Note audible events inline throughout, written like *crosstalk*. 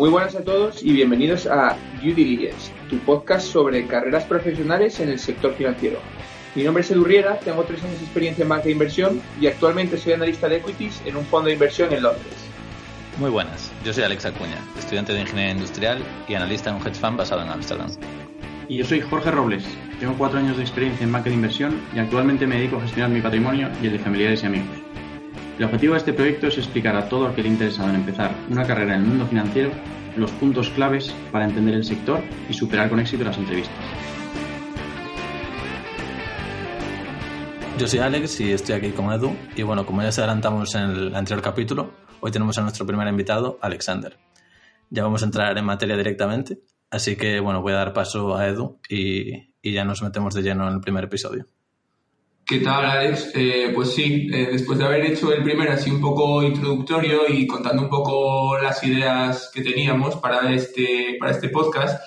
Muy buenas a todos y bienvenidos a Due Diligence, tu podcast sobre carreras profesionales en el sector financiero. Mi nombre es Edu Riera, tengo tres años de experiencia en banca de inversión y actualmente soy analista de equities en un fondo de inversión en Londres. Muy buenas, yo soy Alex Acuña, estudiante de Ingeniería Industrial y analista en un hedge fund basado en Ámsterdam. Y yo soy Jorge Robles, tengo cuatro años de experiencia en banca de inversión y actualmente me dedico a gestionar mi patrimonio y el de familiares y amigos. El objetivo de este proyecto es explicar a todo aquel interesado en empezar una carrera en el mundo financiero los puntos claves para entender el sector y superar con éxito las entrevistas. Yo soy Alex y estoy aquí con Edu. Y bueno, como ya se adelantamos en el anterior capítulo, hoy tenemos a nuestro primer invitado, Alexander. Ya vamos a entrar en materia directamente, así que bueno, voy a dar paso a Edu y, y ya nos metemos de lleno en el primer episodio. ¿Qué tal, Alex? Eh, pues sí, eh, después de haber hecho el primer así un poco introductorio y contando un poco las ideas que teníamos para este, para este podcast,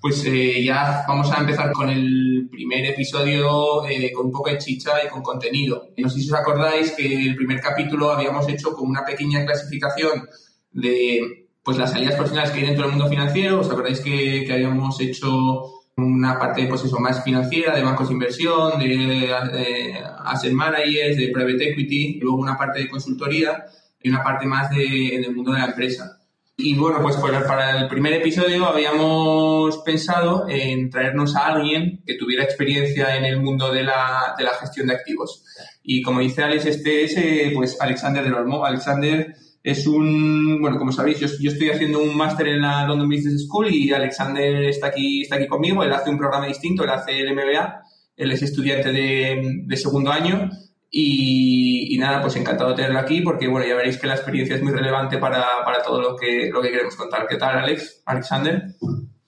pues eh, ya vamos a empezar con el primer episodio con un poco de chicha y con contenido. No sé si os acordáis que el primer capítulo habíamos hecho como una pequeña clasificación de pues las salidas profesionales que hay dentro del mundo financiero. ¿Os acordáis que, que habíamos hecho una parte pues eso, más financiera, de bancos de inversión, de, asset managers, de private equity, luego una parte de consultoría y una parte más de, en el mundo de la empresa. Y bueno, pues para el primer episodio habíamos pensado en traernos a alguien que tuviera experiencia en el mundo de la, de la gestión de activos. Y como dice Alex, este es eh, pues Alexander del Olmo. Alexander es un, bueno, como sabéis, yo, estoy haciendo un máster en la London Business School y Alexander está aquí, está aquí conmigo, él hace un programa distinto, él hace el MBA, él es estudiante de, segundo año y, nada, pues encantado de tenerlo aquí porque, bueno, ya veréis que la experiencia es muy relevante para, todo lo que, lo que queremos contar. ¿Qué tal, Alex? Alexander.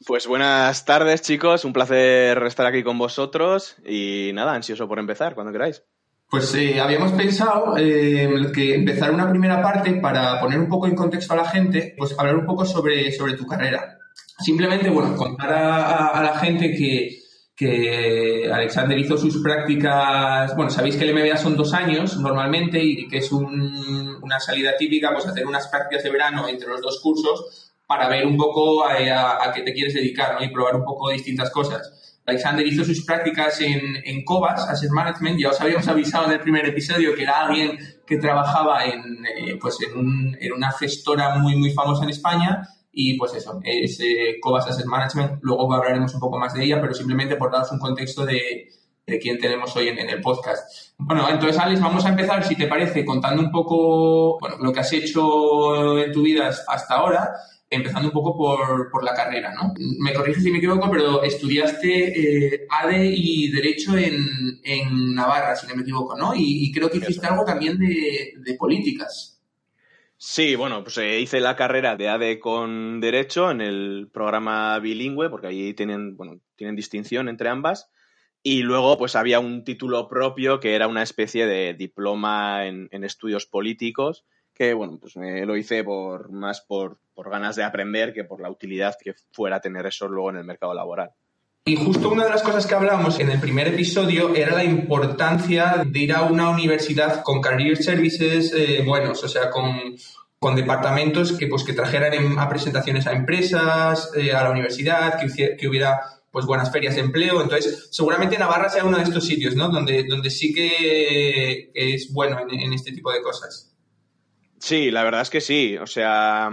Pues buenas tardes, chicos. Un placer estar aquí con vosotros y nada, ansioso por empezar, cuando queráis. Pues eh, habíamos pensado eh, que empezar una primera parte para poner un poco en contexto a la gente, pues hablar un poco sobre, sobre tu carrera. Simplemente, bueno, contar a, la gente que, que, Alexander hizo sus prácticas, bueno, sabéis que el MBA son dos años normalmente y que es una salida típica, pues hacer unas prácticas de verano entre los dos cursos para ver un poco a, qué te quieres dedicar ¿no? y probar un poco distintas cosas. Alexander hizo sus prácticas en, en Cobas, Asset Management. Ya os habíamos avisado en el primer episodio que era alguien que trabajaba en, eh, pues en, en, una gestora muy, muy famosa en España. Y pues eso, es eh, Cobas Asset Management. Luego hablaremos un poco más de ella, pero simplemente por daros un contexto de, de quién tenemos hoy en, en, el podcast. Bueno, entonces, Alex, vamos a empezar, si te parece, contando un poco bueno, lo que has hecho en tu vida hasta ahora empezando un poco por, por, la carrera, ¿no? Me corriges si me equivoco, pero estudiaste eh, ADE y Derecho en, en, Navarra, si no me equivoco, ¿no? Y, creo que hiciste algo también de, de políticas. Sí, bueno, pues eh, hice la carrera de ADE con Derecho en el programa bilingüe, porque ahí tienen, bueno, tienen distinción entre ambas. Y luego, pues había un título propio que era una especie de diploma en, en estudios políticos que bueno, pues me lo hice por más por, ganas de aprender que por la utilidad que fuera tener eso luego en el mercado laboral. Y justo una de las cosas que hablamos en el primer episodio era la importancia de ir a una universidad con career services eh, buenos, o sea, con, departamentos que, pues, que trajeran a presentaciones a empresas, eh, a la universidad, que, que hubiera pues buenas ferias de empleo. Entonces, seguramente Navarra sea uno de estos sitios, ¿no? Donde, donde sí que es bueno en este tipo de cosas. Sí, la verdad es que sí. O sea,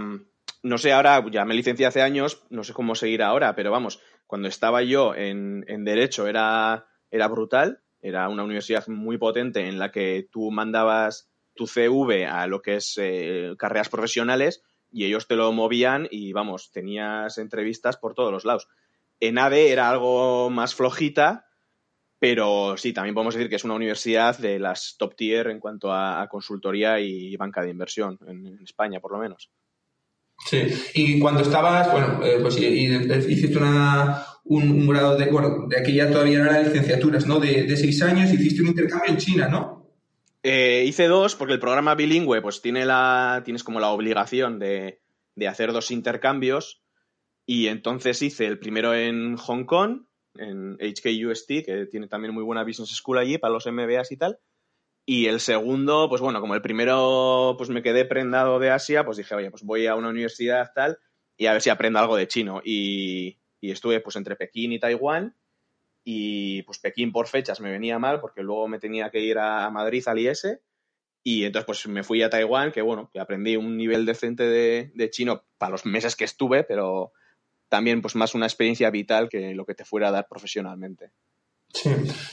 no sé, ahora ya me licencié hace años, no sé cómo seguir ahora, pero vamos, cuando estaba yo en, Derecho era, era brutal, era una universidad muy potente en la que tú mandabas tu CV a lo que es eh, carreras profesionales y ellos te lo movían y vamos, tenías entrevistas por todos los lados. En ADE era algo más flojita, Pero sí, también podemos decir que es una universidad de las top tier en cuanto a, consultoría y banca de inversión, en, España por lo menos. Sí, y cuando estabas, bueno, eh, pues hiciste una, un, grado de, bueno, de aquí ya todavía no eran licenciaturas, ¿no? De, de seis años, hiciste un intercambio en China, ¿no? Eh, hice dos porque el programa bilingüe pues tiene la, tienes como la obligación de, de hacer dos intercambios y entonces hice el primero en Hong Kong en HKUST, que tiene también muy buena business school allí para los MBAs y tal. Y el segundo, pues bueno, como el primero pues me quedé prendado de Asia, pues dije, oye, pues voy a una universidad tal y a ver si aprendo algo de chino. Y, estuve pues entre Pekín y Taiwán y pues Pekín por fechas me venía mal porque luego me tenía que ir a Madrid al IS y entonces pues me fui a Taiwán, que bueno, que aprendí un nivel decente de, de chino para los meses que estuve, pero también pues más una experiencia vital que lo que te fuera a dar profesionalmente. Sí,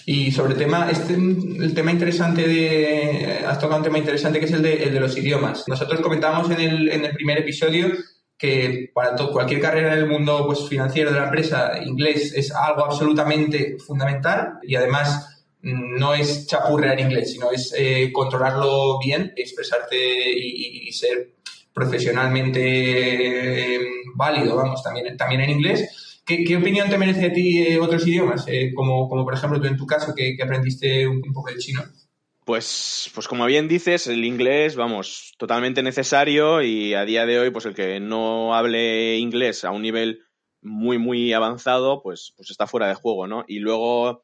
y sobre el tema, este, el tema interesante de, has tocado un tema interesante que es el de, el de los idiomas. Nosotros comentábamos en el, en el primer episodio que para cualquier carrera en el mundo pues, financiero de la empresa, inglés es algo absolutamente fundamental y además mm, no es chapurrear inglés, sino es eh, controlarlo bien, expresarte y ser profesionalmente eh, válido, vamos, también, también en inglés. ¿Qué, opinión te merece a ti eh, otros idiomas? Eh, como, como, por ejemplo tú en tu caso, que, aprendiste un, poco de chino. Pues, pues como bien dices, el inglés, vamos, totalmente necesario y a día de hoy, pues el que no hable inglés a un nivel muy, muy avanzado, pues, pues está fuera de juego, ¿no? Y luego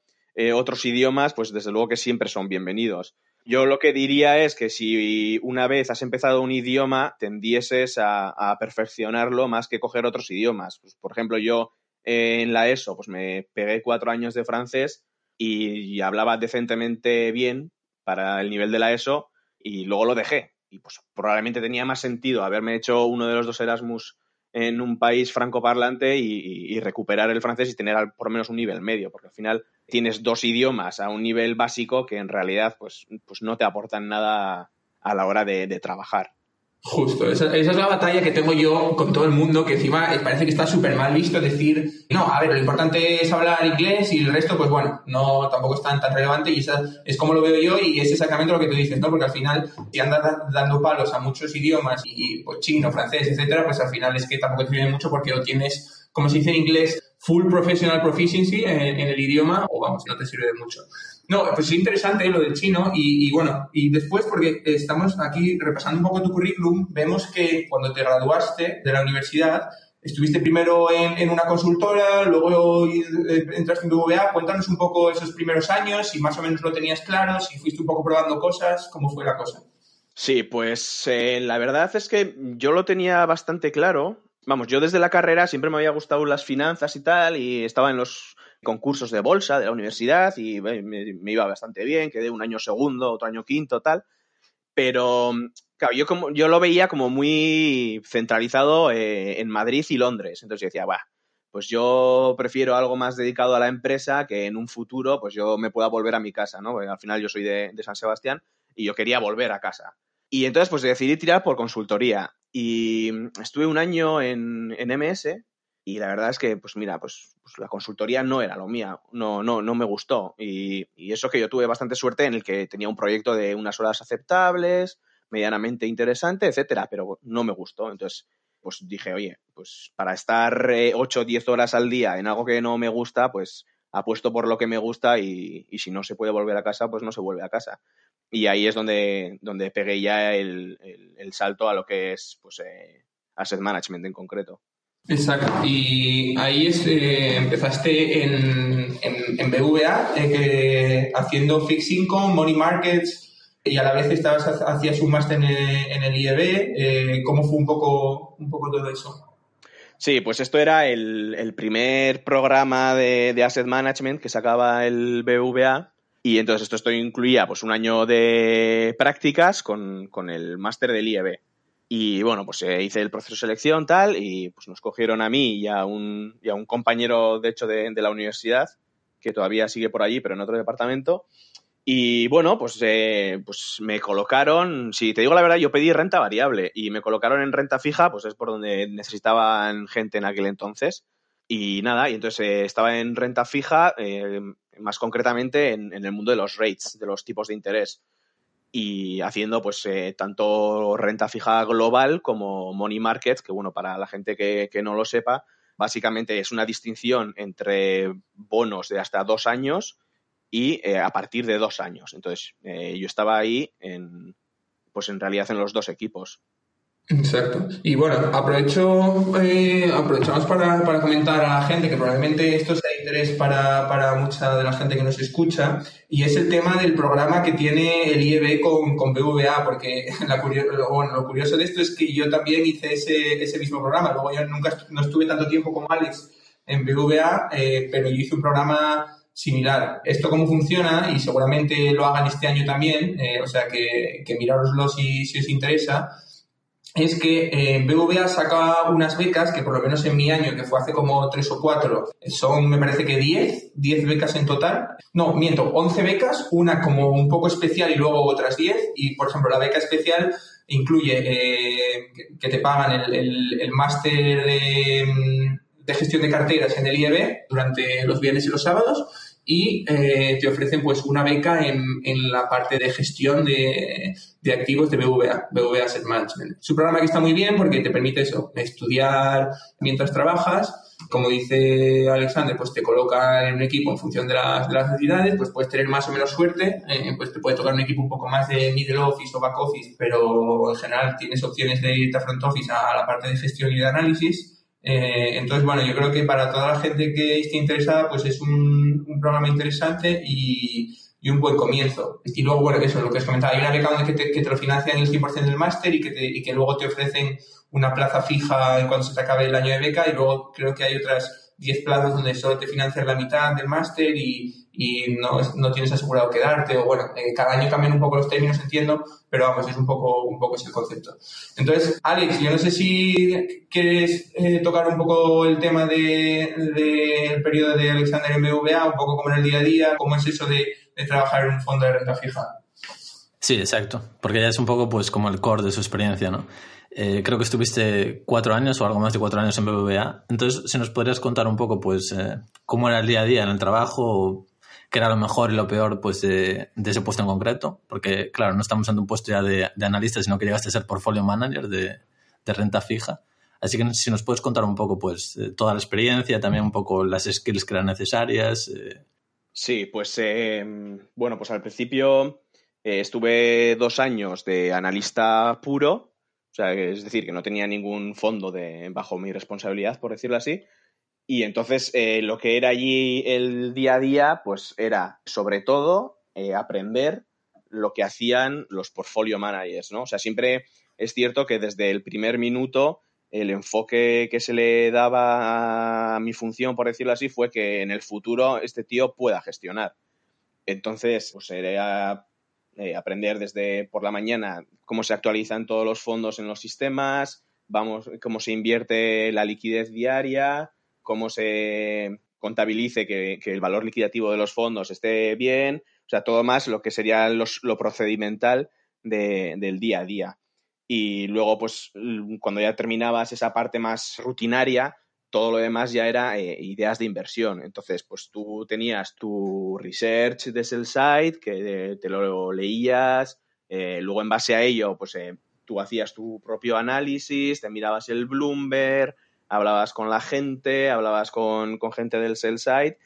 otros idiomas, pues desde luego que siempre son bienvenidos. Yo lo que diría es que si una vez has empezado un idioma, tendieses a, perfeccionarlo más que coger otros idiomas. Pues, por ejemplo, yo en la ESO pues me pegué cuatro años de francés y, hablaba decentemente bien para el nivel de la ESO y luego lo dejé. Y pues probablemente tenía más sentido haberme hecho uno de los dos Erasmus en un país francoparlante y, y recuperar el francés y tener por lo menos un nivel medio, porque al final tienes dos idiomas a un nivel básico que en realidad pues, pues no te aportan nada a la hora de, trabajar. Justo, esa, es la batalla que tengo yo con todo el mundo, que encima parece que está súper mal visto decir, no, a ver, lo importante es hablar inglés y el resto, pues bueno, no, tampoco es tan, tan relevante y esa es como lo veo yo y es exactamente lo que tú dices, ¿no? Porque al final, si andas dando palos a muchos idiomas y, pues chino, francés, etcétera, pues al final es que tampoco te sirve mucho porque lo tienes, como se dice en inglés, full professional proficiency en, el idioma o vamos, no te sirve de mucho. No, pues es interesante lo del chino y, bueno, y después porque estamos aquí repasando un poco tu currículum, vemos que cuando te graduaste de la universidad, estuviste primero en, una consultora, luego eh, entraste en BVA, cuéntanos un poco esos primeros años, si más o menos lo tenías claro, si fuiste un poco probando cosas, cómo fue la cosa. Sí, pues eh, la verdad es que yo lo tenía bastante claro vamos, yo desde la carrera siempre me había gustado las finanzas y tal, y estaba en los concursos de bolsa de la universidad y me, iba bastante bien, quedé un año segundo, otro año quinto, tal. Pero, claro, yo, como, yo lo veía como muy centralizado eh, en Madrid y Londres. Entonces yo decía, va, pues yo prefiero algo más dedicado a la empresa que en un futuro pues yo me pueda volver a mi casa, ¿no? Al final yo soy de, de San Sebastián y yo quería volver a casa. Y entonces pues decidí tirar por consultoría. Y estuve un año en, en MS y la verdad es que, pues mira, pues, pues, la consultoría no era lo mío, no, no, no me gustó. Y, eso que yo tuve bastante suerte en el que tenía un proyecto de unas horas aceptables, medianamente interesante, etcétera, pero no me gustó. Entonces, pues dije, oye, pues para estar 8 o 10 horas al día en algo que no me gusta, pues apuesto por lo que me gusta y, y si no se puede volver a casa, pues no se vuelve a casa y ahí es donde, donde pegué ya el, salto a lo que es pues, eh, asset management en concreto. Exacto. Y ahí es, eh, empezaste en, en, BVA, eh, haciendo fixed income, money markets, y a la vez estabas hacías un máster en, en, el IEB. ¿Cómo fue un poco, un poco todo eso? Sí, pues esto era el, el primer programa de, de, asset management que sacaba el BVA y entonces esto, incluía pues un año de prácticas con, el máster del IEB. Y bueno, pues eh, hice el proceso de selección tal y pues nos cogieron a mí y a un, y a un compañero, de hecho, de, la universidad, que todavía sigue por allí, pero en otro departamento. Y bueno, pues, eh, pues me colocaron, si te digo la verdad, yo pedí renta variable y me colocaron en renta fija, pues es por donde necesitaban gente en aquel entonces. Y nada, y entonces eh, estaba en renta fija, eh, más concretamente en, el mundo de los rates, de los tipos de interés. Y haciendo pues eh, tanto renta fija global como money market, que bueno, para la gente que, que no lo sepa, básicamente es una distinción entre bonos de hasta dos años y a partir de dos años. Entonces, yo estaba ahí en, pues en realidad en los dos equipos. Exacto. Y bueno, aprovecho, eh, aprovechamos para, para, comentar a la gente que probablemente esto sea de interés para, para, mucha de la gente que nos escucha, y es el tema del programa que tiene el IEB con, con BVA, porque *laughs* la bueno, lo curioso de esto es que yo también hice ese, ese mismo programa, luego yo nunca no estuve tanto tiempo como Alex en BVA, eh, pero yo hice un programa similar. Esto cómo funciona, y seguramente lo hagan este año también, eh, o sea que, que mirároslo si, si os interesa, es que eh, saca unas becas que por lo menos en mi año, que fue hace como tres o cuatro, son me parece que 10, 10 becas en total. No, miento, 11 becas, una como un poco especial y luego otras 10. Y por ejemplo, la beca especial incluye eh, que te pagan el, el, el máster de, mm, de, gestión de carteras en el IEB durante los viernes y los sábados y eh, te ofrecen pues una beca en, en la parte de gestión de, de, activos de BVA, BVA Asset Management. Es un programa que está muy bien porque te permite eso, estudiar mientras trabajas. Como dice Alexander, pues te coloca en un equipo en función de las, de las necesidades, pues puedes tener más o menos suerte, eh, pues te puede tocar un equipo un poco más de middle office o back office, pero en general tienes opciones de irte a front office a la parte de gestión y de análisis eh, entonces, bueno, yo creo que para toda la gente que esté interesada, pues es un, un programa interesante y, y, un buen comienzo. Y luego, bueno, eso, lo que os comentaba, hay una beca donde te, que te lo financian el 100% del máster y que, te, y que luego te ofrecen una plaza fija cuando se te acabe el año de beca y luego creo que hay otras 10 plazas donde solo te financian la mitad del máster y, y no, no tienes asegurado quedarte, o bueno, eh, cada año cambian un poco los términos, entiendo, pero vamos, es un poco, un poco ese concepto. Entonces, Alex, yo no sé si quieres eh, tocar un poco el tema del de, periodo de Alexander MVA, un poco como en el día a día, cómo es eso de, de trabajar en un fondo de renta fija. Sí, exacto, porque ya es un poco pues como el core de su experiencia, ¿no? Eh, creo que estuviste cuatro años o algo más de cuatro años en BBVA. Entonces, si nos podrías contar un poco, pues, eh, cómo era el día a día en el trabajo, qué era lo mejor y lo peor pues, de, ese puesto en concreto, porque claro, no estamos en un puesto ya de, analista, sino que llegaste a ser portfolio manager de, renta fija. Así que si nos puedes contar un poco pues toda la experiencia, también un poco las skills que eran necesarias. Eh. Sí, pues em, bueno, pues al principio eh, estuve dos años de analista puro, o sea, es decir, que no tenía ningún fondo de, bajo mi responsabilidad, por decirlo así, y entonces eh, lo que era allí el día a día, pues era sobre todo eh, aprender lo que hacían los portfolio managers, ¿no? O sea, siempre es cierto que desde el primer minuto el enfoque que se le daba a mi función, por decirlo así, fue que en el futuro este tío pueda gestionar. Entonces, pues era eh, aprender desde por la mañana cómo se actualizan todos los fondos en los sistemas, vamos, cómo se invierte la liquidez diaria, cómo se contabilice que, el valor liquidativo de los fondos esté bien, o sea, todo más lo que sería lo procedimental del día a día. Y luego, pues, cuando ya terminabas esa parte más rutinaria, todo lo demás ya era eh, ideas de inversión. Entonces, pues tú tenías tu research de sell side, que te lo leías, eh, luego en base a ello, pues eh, tú hacías tu propio análisis, te mirabas el Bloomberg, hablabas con la gente, hablabas con, gente del sell side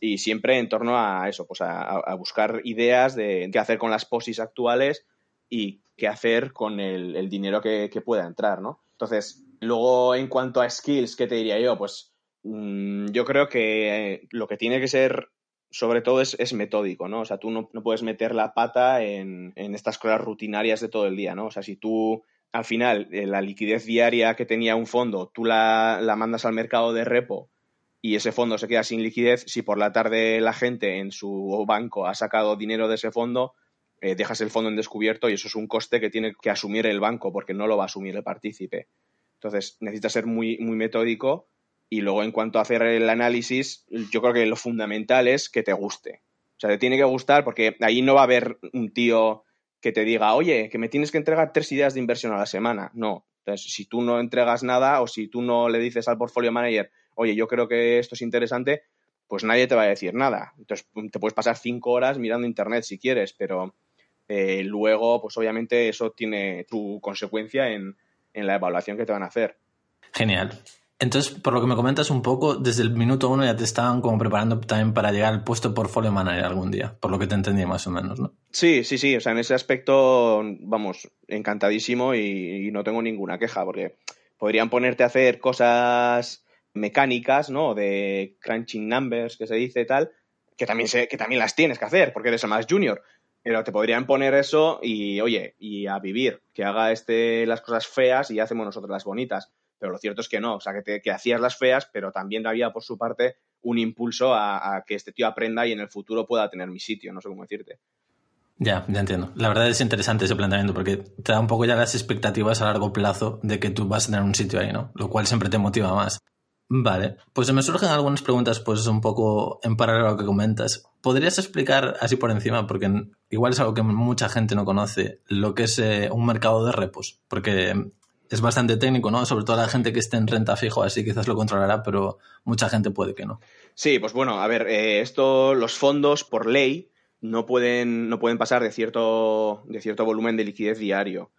y siempre en torno a eso, pues a, buscar ideas de qué hacer con las posis actuales y qué hacer con el, dinero que, pueda entrar, ¿no? Entonces, luego en cuanto a skills, ¿qué te diría yo? Pues mm, yo creo que lo que tiene que ser sobre todo es, metódico, ¿no? O sea, tú no, puedes meter la pata en, en, estas cosas rutinarias de todo el día, ¿no? O sea, si tú al final eh, la liquidez diaria que tenía un fondo, tú la, mandas al mercado de repo y ese fondo se queda sin liquidez, si por la tarde la gente en su banco ha sacado dinero de ese fondo, eh, dejas el fondo en descubierto y eso es un coste que tiene que asumir el banco porque no lo va a asumir el partícipe. Entonces necesitas ser muy, muy metódico y luego en cuanto a hacer el análisis, yo creo que lo fundamental es que te guste. O sea, te tiene que gustar porque ahí no va a haber un tío que te diga, oye, que me tienes que entregar tres ideas de inversión a la semana. No. Entonces, si tú no entregas nada o si tú no le dices al portfolio manager, oye, yo creo que esto es interesante, pues nadie te va a decir nada. Entonces te puedes pasar cinco horas mirando internet si quieres, pero eh, luego, pues obviamente eso tiene su consecuencia en, en la evaluación que te van a hacer. Genial. Entonces, por lo que me comentas un poco, desde el minuto uno ya te estaban como preparando también para llegar al puesto portfolio manager algún día, por lo que te entendí más o menos, ¿no? Sí, sí, sí. O sea, en ese aspecto, vamos, encantadísimo y, no tengo ninguna queja, porque podrían ponerte a hacer cosas mecánicas, ¿no? De crunching numbers, que se dice tal, que también, sé, que también las tienes que hacer, porque eres el más junior. Pero te podrían poner eso y, oye, y a vivir, que haga este las cosas feas y hacemos nosotros las bonitas pero lo cierto es que no, o sea, que, que hacías las feas, pero también había por su parte un impulso a, que este tío aprenda y en el futuro pueda tener mi sitio, no sé cómo decirte. Ya, ya entiendo. La verdad es interesante ese planteamiento porque te da un poco ya las expectativas a largo plazo de que tú vas a tener un sitio ahí, ¿no? Lo cual siempre te motiva más. Vale, pues me surgen algunas preguntas pues un poco en paralelo a lo que comentas. ¿Podrías explicar así por encima, porque igual es algo que mucha gente no conoce, lo que es eh, un mercado de repos? Porque es bastante técnico, ¿no? Sobre todo la gente que esté en renta fijo, así quizás lo controlará, pero mucha gente puede que no. Sí, pues bueno, a ver, eh, esto, los fondos por ley no pueden, no pueden pasar de cierto, de cierto volumen de liquidez diario.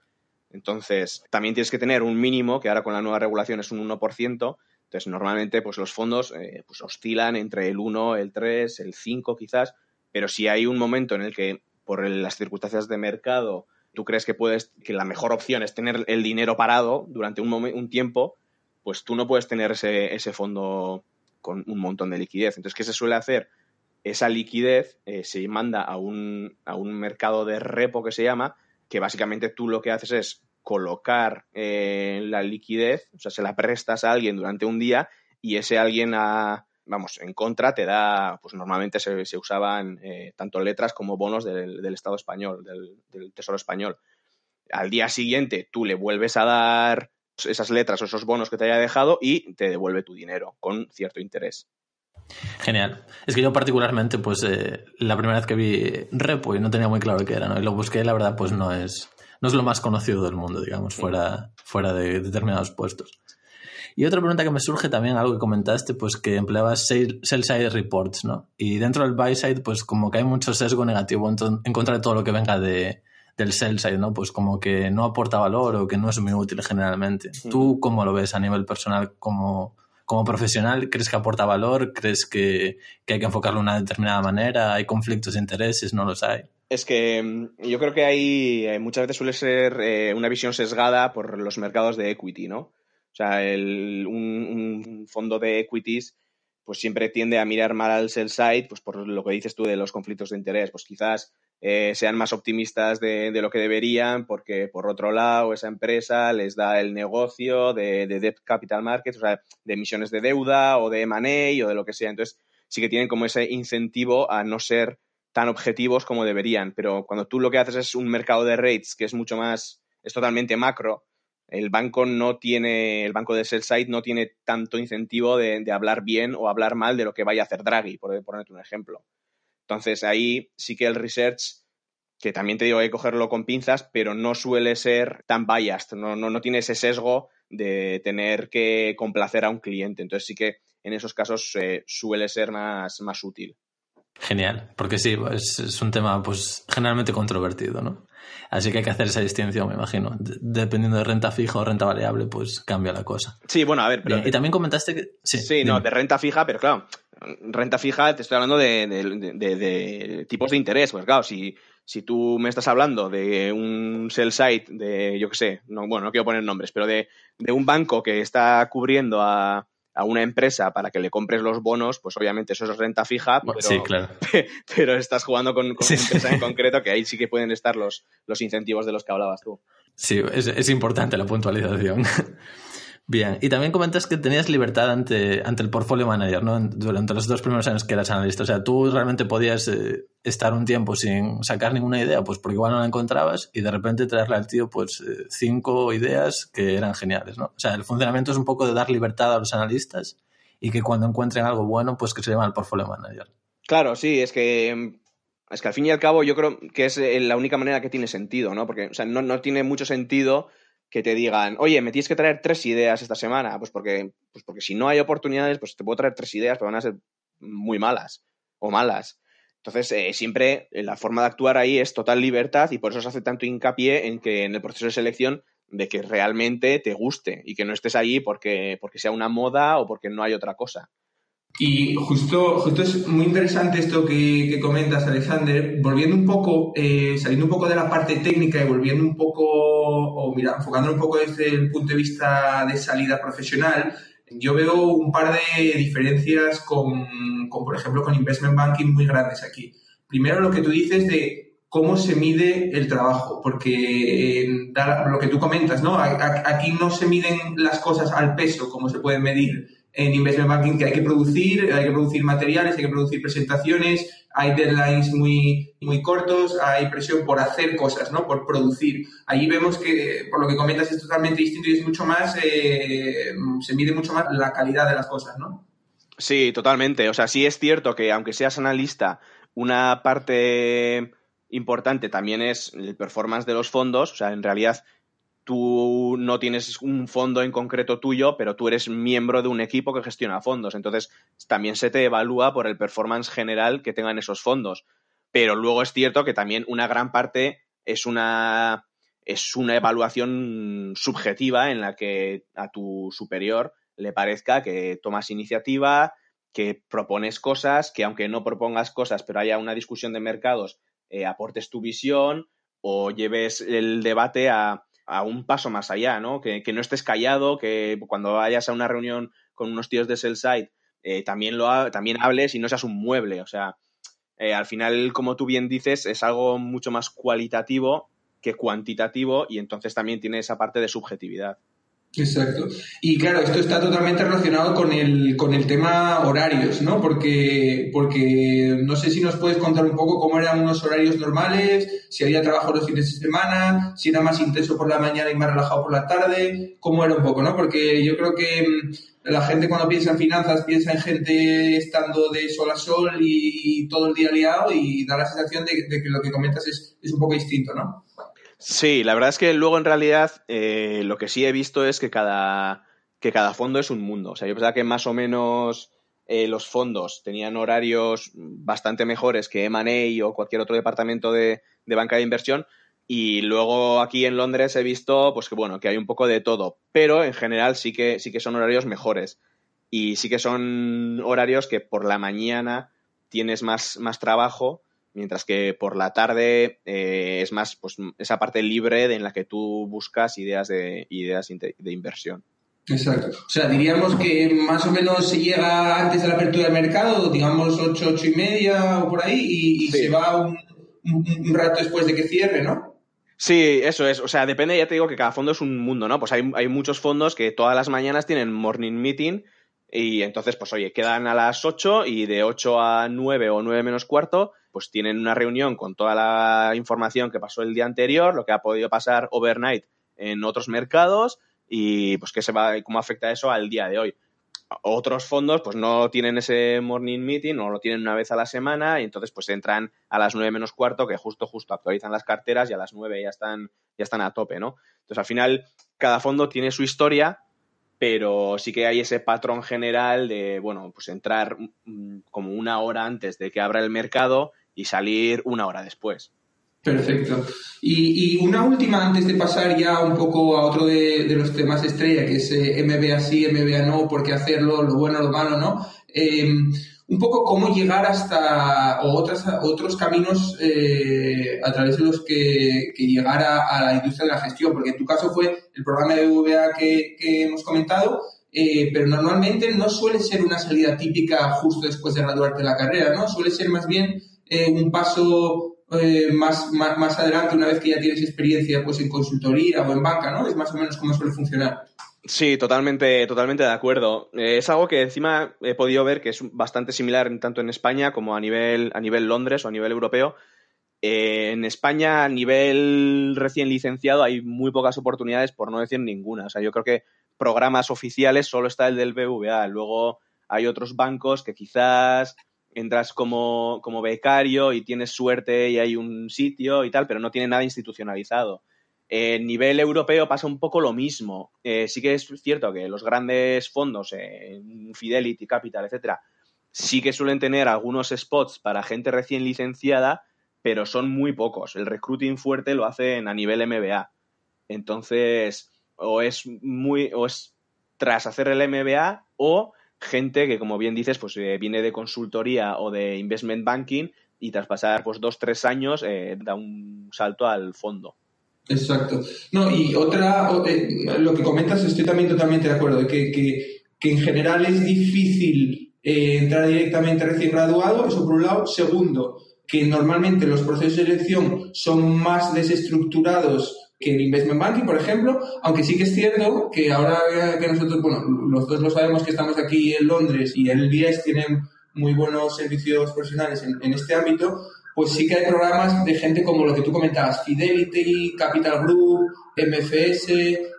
Entonces, también tienes que tener un mínimo, que ahora con la nueva regulación es un 1%. Entonces, normalmente, pues los fondos eh, pues oscilan entre el 1, el 3, el 5 quizás, pero si hay un momento en el que, por las circunstancias de mercado, tú crees que puedes, que la mejor opción es tener el dinero parado durante un, un tiempo, pues tú no puedes tener ese, ese, fondo con un montón de liquidez. Entonces, ¿qué se suele hacer? Esa liquidez eh, se manda a un, a un mercado de repo que se llama, que básicamente tú lo que haces es colocar eh, la liquidez, o sea, se la prestas a alguien durante un día y ese alguien a, vamos, en contra te da, pues normalmente se, se usaban eh, tanto letras como bonos del, Estado español, del, Tesoro español. Al día siguiente tú le vuelves a dar esas letras o esos bonos que te haya dejado y te devuelve tu dinero con cierto interés. Genial. Es que yo particularmente, pues eh, la primera vez que vi Repo y no tenía muy claro qué era, ¿no? Y lo busqué, la verdad, pues no es, no es lo más conocido del mundo, digamos, fuera, fuera de determinados puestos. Y otra pregunta que me surge también, algo que comentaste, pues que empleabas sell-side reports, ¿no? Y dentro del buy-side, pues como que hay mucho sesgo negativo en, contra de todo lo que venga de, del sell-side, ¿no? Pues como que no aporta valor o que no es muy útil generalmente. ¿Tú cómo lo ves a nivel personal como, como profesional? ¿Crees que aporta valor? ¿Crees que, que hay que enfocarlo de una determinada manera? ¿Hay conflictos de intereses? ¿No los hay? Es que mm, yo creo que hay, eh, muchas veces suele ser eh, una visión sesgada por los mercados de equity, ¿no? O sea, el, un, fondo de equities pues siempre tiende a mirar mal al sell side, pues por lo que dices tú de los conflictos de interés, pues quizás eh, sean más optimistas de, lo que deberían, porque por otro lado esa empresa les da el negocio de, debt capital markets, o sea, de emisiones de deuda o de M&A o de lo que sea. Entonces sí que tienen como ese incentivo a no ser tan objetivos como deberían. Pero cuando tú lo que haces es un mercado de rates que es mucho más, es totalmente macro, el banco no tiene, el banco de sell side no tiene tanto incentivo de, hablar bien o hablar mal de lo que vaya a hacer Draghi, por ponerte un ejemplo. Entonces ahí sí que el research, que también te digo que cogerlo con pinzas, pero no suele ser tan biased, no, no, no tiene ese sesgo de tener que complacer a un cliente. Entonces sí que en esos casos eh, suele ser más, más útil. Genial, porque sí, es, es, un tema pues generalmente controvertido, ¿no? Así que hay que hacer esa distinción, me imagino. dependiendo de renta fija o renta variable, pues cambia la cosa. Sí, bueno, a ver, pero... y también comentaste que... Sí, sí no, de renta fija, pero claro, renta fija te estoy hablando de, tipos de interés, pues claro, si, si tú me estás hablando de un sell site de, yo qué sé, no, bueno, no quiero poner nombres, pero de un banco que está cubriendo a a una empresa para que le compres los bonos, pues obviamente eso es renta fija, pero, sí, claro. *laughs* pero estás jugando con, una empresa en concreto que ahí sí que pueden estar los, los incentivos de los que hablabas tú. Sí, es, es importante la puntualización. *laughs* Bien, y también comentas que tenías libertad ante, ante el portfolio manager, ¿no? Durante los dos primeros años que eras analista. O sea, tú realmente podías eh, estar un tiempo sin sacar ninguna idea, pues porque igual no la encontrabas, y de repente traerle al tío, pues, eh, cinco ideas que eran geniales, ¿no? O sea, el funcionamiento es un poco de dar libertad a los analistas y que cuando encuentren algo bueno, pues que se llama el portfolio manager. Claro, sí, es que es que al fin y al cabo yo creo que es eh, la única manera que tiene sentido, ¿no? Porque, o sea, no, no tiene mucho sentido que te digan, oye, me tienes que traer tres ideas esta semana, pues porque, pues porque si no hay oportunidades, pues te puedo traer tres ideas, pero van a ser muy malas o malas. Entonces, eh, siempre la forma de actuar ahí es total libertad y por eso se hace tanto hincapié en que en el proceso de selección de que realmente te guste y que no estés ahí porque, porque sea una moda o porque no hay otra cosa. Y justo, justo es muy interesante esto que, comentas, Alexander, volviendo un poco, eh, saliendo un poco de la parte técnica y volviendo un poco, o mira, enfocando un poco desde el punto de vista de salida profesional, yo veo un par de diferencias con, con, por ejemplo, con investment banking muy grandes aquí. Primero, lo que tú dices de cómo se mide el trabajo, porque lo que tú comentas, ¿no? Aquí no se miden las cosas al peso como se pueden medir en investment banking, que hay que producir, hay que producir materiales, hay que producir presentaciones, hay deadlines muy, muy cortos, hay presión por hacer cosas, ¿no? Por producir. Ahí vemos que, por lo que comentas, es totalmente distinto y es mucho más, eh, se mide mucho más la calidad de las cosas, ¿no? Sí, totalmente. O sea, sí es cierto que aunque seas analista, una parte importante también es el performance de los fondos. O sea, en realidad tú no tienes un fondo en concreto tuyo, pero tú eres miembro de un equipo que gestiona fondos. Entonces, también se te evalúa por el performance general que tengan esos fondos. Pero luego es cierto que también una gran parte es una, es una evaluación subjetiva en la que a tu superior le parezca que tomas iniciativa, que propones cosas, que aunque no propongas cosas, pero haya una discusión de mercados, eh, aportes tu visión o lleves el debate a, a un paso más allá, ¿no? Que, no estés callado, que cuando vayas a una reunión con unos tíos de sell side eh, también, lo también hables y no seas un mueble. O sea, eh, al final, como tú bien dices, es algo mucho más cualitativo que cuantitativo y entonces también tiene esa parte de subjetividad. Exacto. Y claro, esto está totalmente relacionado con el, con el tema horarios, ¿no? Porque, porque no sé si nos puedes contar un poco cómo eran unos horarios normales, si había trabajo los fines de semana, si era más intenso por la mañana y más relajado por la tarde, cómo era un poco, ¿no? Porque yo creo que mm, la gente cuando piensa en finanzas piensa en gente estando de sol a sol y, todo el día liado y da la sensación de, de que lo que comentas es, es un poco distinto, ¿no? Sí, la verdad es que luego en realidad eh, lo que sí he visto es que cada, que cada fondo es un mundo. O sea, yo pensaba que más o menos eh, los fondos tenían horarios bastante mejores que M&A o cualquier otro departamento de, de, banca de inversión. Y luego aquí en Londres he visto, pues que bueno, que hay un poco de todo. Pero en general sí que, sí que son horarios mejores. Y sí que son horarios que por la mañana tienes más, más trabajo mientras que por la tarde eh, es más pues, esa parte libre en la que tú buscas ideas de, ideas de inversión. Exacto. O sea, diríamos que más o menos se llega antes de la apertura del mercado, digamos 8, 8 y media o por ahí, y, se va un, un, rato después de que cierre, ¿no? Sí, eso es. O sea, depende, ya te digo que cada fondo es un mundo, ¿no? Pues hay, hay muchos fondos que todas las mañanas tienen morning meeting y entonces, pues oye, quedan a las 8 y de 8 a 9 o 9 menos cuarto, pues tienen una reunión con toda la información que pasó el día anterior, lo que ha podido pasar overnight en otros mercados y pues qué se va, cómo afecta eso al día de hoy. Otros fondos pues no tienen ese morning meeting o lo tienen una vez a la semana y entonces pues entran a las 9 menos cuarto que justo justo actualizan las carteras y a las 9 ya están, ya están a tope, ¿no? Entonces al final cada fondo tiene su historia pero sí que hay ese patrón general de, bueno, pues entrar mm, como una hora antes de que abra el mercado y salir una hora después. Perfecto. Y, una última antes de pasar ya un poco a otro de, los temas estrella, que es eh, MBA sí, MBA no, por qué hacerlo, lo bueno, lo malo, ¿no? Em, un poco cómo llegar hasta otras, otros caminos eh, a través de los que, llegar a, la industria de la gestión, porque en tu caso fue el programa de VA que, hemos comentado, eh, pero normalmente no suele ser una salida típica justo después de graduarte de la carrera, ¿no? Suele ser más bien eh, un paso más, más, más, adelante, una vez que ya tienes experiencia pues en consultoría o en banca, ¿no? Es más o menos cómo suele funcionar. Sí, totalmente, totalmente de acuerdo. Eh, es algo que encima he podido ver que es bastante similar tanto en España como a nivel, a nivel Londres o a nivel europeo. Eh, en España, a nivel recién licenciado, hay muy pocas oportunidades, por no decir ninguna. O sea, yo creo que programas oficiales solo está el del BVA. Luego hay otros bancos que quizás entras como, como becario y tienes suerte y hay un sitio y tal, pero no tiene nada institucionalizado. En nivel europeo pasa un poco lo mismo. Eh, sí que es cierto que los grandes fondos, eh, Fidelity, Capital, etcétera, sí que suelen tener algunos spots para gente recién licenciada, pero son muy pocos. El recruiting fuerte lo hacen a nivel MBA. Entonces, o es muy, o es tras hacer el MBA o gente que, como bien dices, pues eh, viene de consultoría o de investment banking y tras pasar pues dos, tres años eh, da un salto al fondo. Exacto. No, y otra, eh, lo que comentas estoy también totalmente de acuerdo, que, que, que en general es difícil entrar directamente recién graduado, eso por un lado. Segundo, que normalmente los procesos de elección son más desestructurados que el investment banking, por ejemplo, aunque sí que es cierto que ahora que nosotros, bueno, los dos lo sabemos que estamos aquí en Londres y el BIES tienen muy buenos servicios profesionales en, este ámbito, pues sí que hay programas de gente como lo que tú comentabas, Fidelity, Capital Group, MFS,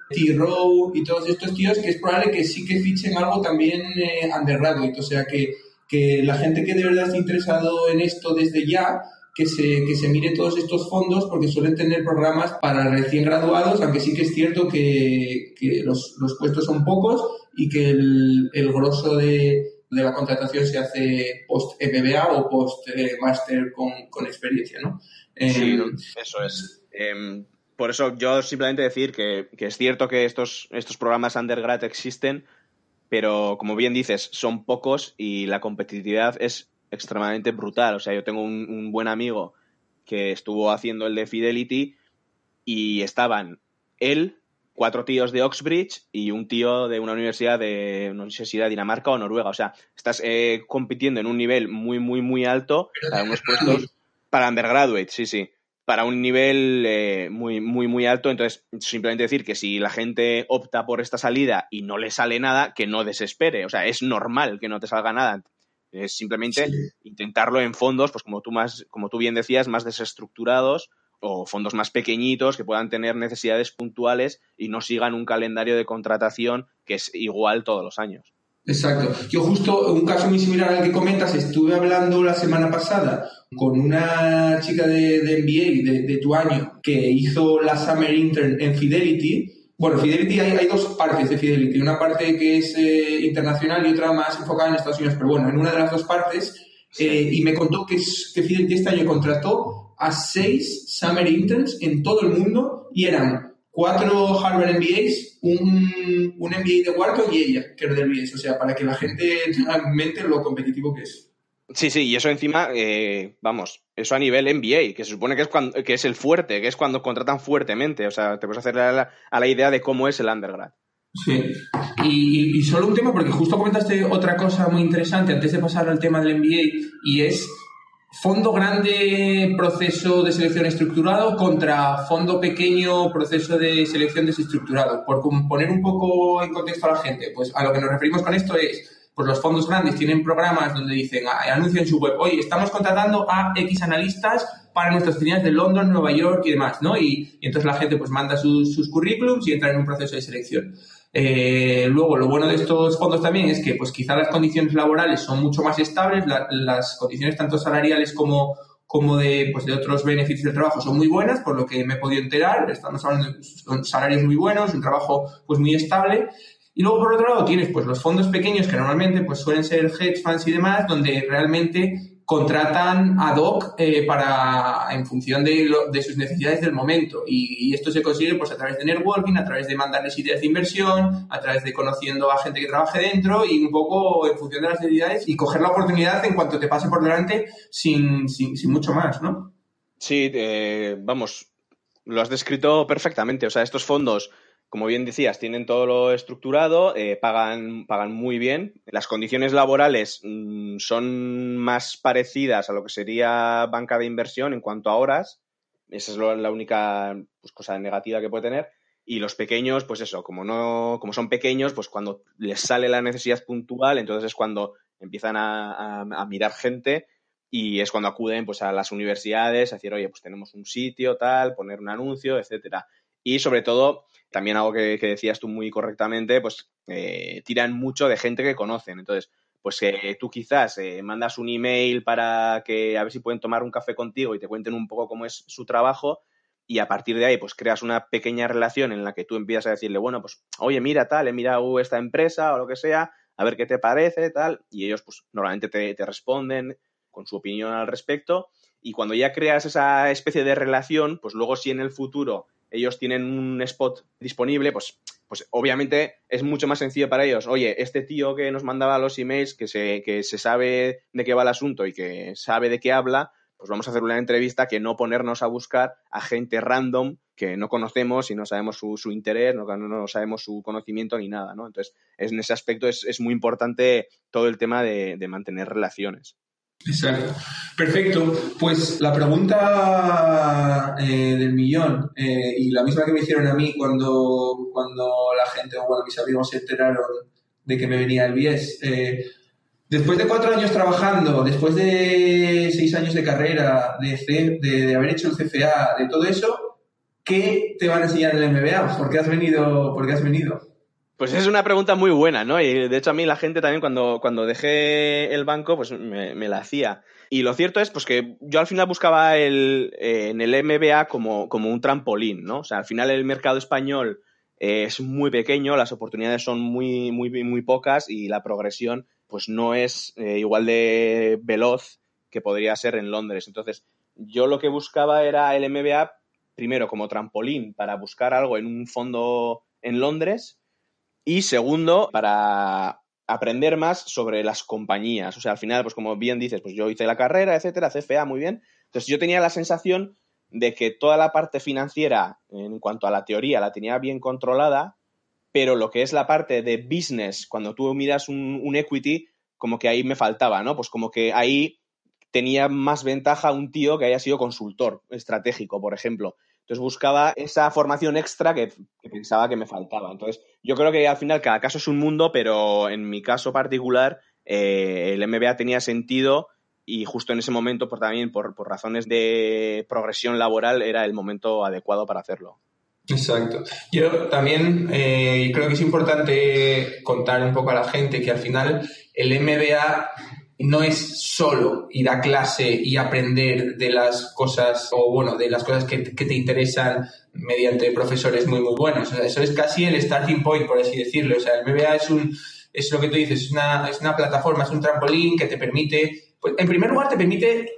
T-Row y todos estos tíos que es probable que sí que fichen algo también eh, undergraduate, o sea que, que la gente que de verdad está interesado en esto desde ya, que se, que se mire todos estos fondos porque suelen tener programas para recién graduados, aunque sí que es cierto que, que los, los, puestos son pocos y que el, el grosso de, de, la contratación se hace post MBA o post eh, máster con, con, experiencia, ¿no? Sí, em, eso es. Eh, por eso yo simplemente decir que, que, es cierto que estos, estos programas undergrad existen, pero como bien dices, son pocos y la competitividad es extremadamente brutal. O sea, yo tengo un, buen amigo que estuvo haciendo el de Fidelity y estaban él, cuatro tíos de Oxbridge y un tío de una universidad de, no sé si era Dinamarca o Noruega. O sea, estás eh, compitiendo en un nivel muy, muy, muy alto para unos puestos para undergraduate, sí, sí. Para un nivel eh, muy, muy, muy alto. Entonces, simplemente decir que si la gente opta por esta salida y no le sale nada, que no desespere. O sea, es normal que no te salga nada es simplemente intentarlo en fondos, pues como tú más, como tú bien decías, más desestructurados o fondos más pequeñitos que puedan tener necesidades puntuales y no sigan un calendario de contratación que es igual todos los años. Exacto. Yo justo, un caso muy similar al que comentas, estuve hablando la semana pasada con una chica de, MBA de, de, tu año que hizo la Summer Intern en Fidelity bueno, Fidelity hay, hay, dos partes de Fidelity, una parte que es eh, internacional y otra más enfocada en Estados Unidos, pero bueno, en una de las dos partes, eh, y me contó que, es, que Fidelity este año contrató a seis Summer Interns en todo el mundo y eran cuatro Harvard MBAs, un, un MBA de Wharton y ella, que era del MBA, o sea, para que la gente tenga en mente lo competitivo que es. Sí, sí, y eso encima, eh, vamos, eso a nivel NBA, que se supone que es, cuando, que es el fuerte, que es cuando contratan fuertemente. O sea, te puedes hacer a la, a la idea de cómo es el undergrad. Sí, y, y, solo un tema, porque justo comentaste otra cosa muy interesante antes de pasar al tema del MBA, y es fondo grande, proceso de selección estructurado contra fondo pequeño, proceso de selección desestructurado. Por poner un poco en contexto a la gente, pues a lo que nos referimos con esto es pues los fondos grandes tienen programas donde dicen, anuncian en su web, oye, estamos contratando a X analistas para nuestras oficinas de London, Nueva York y demás, ¿no? Y, entonces la gente pues manda sus, currículums y entra en un proceso de selección. Eh, luego, lo bueno de estos fondos también es que pues quizá las condiciones laborales son mucho más estables, las condiciones tanto salariales como, como de, pues de otros beneficios del trabajo son muy buenas, por lo que me he podido enterar, estamos hablando de salarios muy buenos, un trabajo pues muy estable. Y luego, por otro lado, tienes pues los fondos pequeños que normalmente pues suelen ser hedge funds y demás, donde realmente contratan ad hoc eh, para, en función de, de, sus necesidades del momento. Y, esto se consigue pues a través de networking, a través de mandarles ideas de inversión, a través de conociendo a gente que trabaje dentro y un poco en función de las necesidades y coger la oportunidad en cuanto te pase por delante sin, sin, sin mucho más, ¿no? Sí, eh, vamos, lo has descrito perfectamente. O sea, estos fondos como bien decías, tienen todo lo estructurado, eh, pagan, pagan muy bien. Las condiciones laborales mm, son más parecidas a lo que sería banca de inversión en cuanto a horas. Esa es la única pues, cosa negativa que puede tener. Y los pequeños, pues eso, como no, como son pequeños, pues cuando les sale la necesidad puntual, entonces es cuando empiezan a, a mirar gente y es cuando acuden pues a las universidades a decir, oye, pues tenemos un sitio, tal, poner un anuncio, etcétera. Y sobre todo, también algo que, decías tú muy correctamente, pues eh, tiran mucho de gente que conocen. Entonces, pues eh, tú quizás eh, mandas un email para que a ver si pueden tomar un café contigo y te cuenten un poco cómo es su trabajo y a partir de ahí pues creas una pequeña relación en la que tú empiezas a decirle, bueno, pues oye, mira tal, he mirado esta empresa o lo que sea, a ver qué te parece, tal, y ellos pues normalmente te, te responden con su opinión al respecto y cuando ya creas esa especie de relación, pues luego si en el futuro ellos tienen un spot disponible, pues, pues obviamente es mucho más sencillo para ellos. Oye, este tío que nos mandaba los emails, que se, que se sabe de qué va el asunto y que sabe de qué habla, pues vamos a hacer una entrevista que no ponernos a buscar a gente random que no conocemos y no sabemos su, interés, no, no, sabemos su conocimiento ni nada, ¿no? Entonces, en ese aspecto es, es muy importante todo el tema de, de mantener relaciones. Exacto. Perfecto. Pues la pregunta eh, del millón eh, y la misma que me hicieron a mí cuando, cuando la gente o bueno, mis amigos se enteraron de que me venía el BIES. Eh, después de cuatro años trabajando, después de seis años de carrera, de, haber hecho el CFA, de todo eso, ¿qué te van a enseñar en el MBA? ¿Por qué has venido? ¿Por qué has venido? Pues es una pregunta muy buena, ¿no? Y de hecho a mí la gente también cuando, cuando dejé el banco, pues me, la hacía. Y lo cierto es pues que yo al final buscaba el, eh, en el MBA como, como un trampolín, ¿no? O sea, al final el mercado español eh, es muy pequeño, las oportunidades son muy, muy, muy pocas y la progresión pues no es eh, igual de veloz que podría ser en Londres. Entonces, yo lo que buscaba era el MBA primero como trampolín para buscar algo en un fondo en Londres y segundo, para aprender más sobre las compañías. O sea, al final, pues como bien dices, pues yo hice la carrera, etcétera, CFA, muy bien. Entonces yo tenía la sensación de que toda la parte financiera, en cuanto a la teoría, la tenía bien controlada, pero lo que es la parte de business, cuando tú miras un, un equity, como que ahí me faltaba, ¿no? Pues como que ahí tenía más ventaja un tío que haya sido consultor estratégico, por ejemplo. Entonces buscaba esa formación extra que, pensaba que me faltaba. Entonces yo creo que al final cada caso es un mundo, pero en mi caso particular eh, el MBA tenía sentido y justo en ese momento, por, también por, razones de progresión laboral, era el momento adecuado para hacerlo. Exacto. Yo también eh, creo que es importante contar un poco a la gente que al final el MBA no es solo ir a clase y aprender de las cosas, o bueno, de las cosas que, te interesan mediante profesores muy, muy buenos. O sea, eso es casi el starting point, por así decirlo. O sea, el MBA es un, es lo que tú dices, es una, es una plataforma, es un trampolín que te permite, pues, en primer lugar, te permite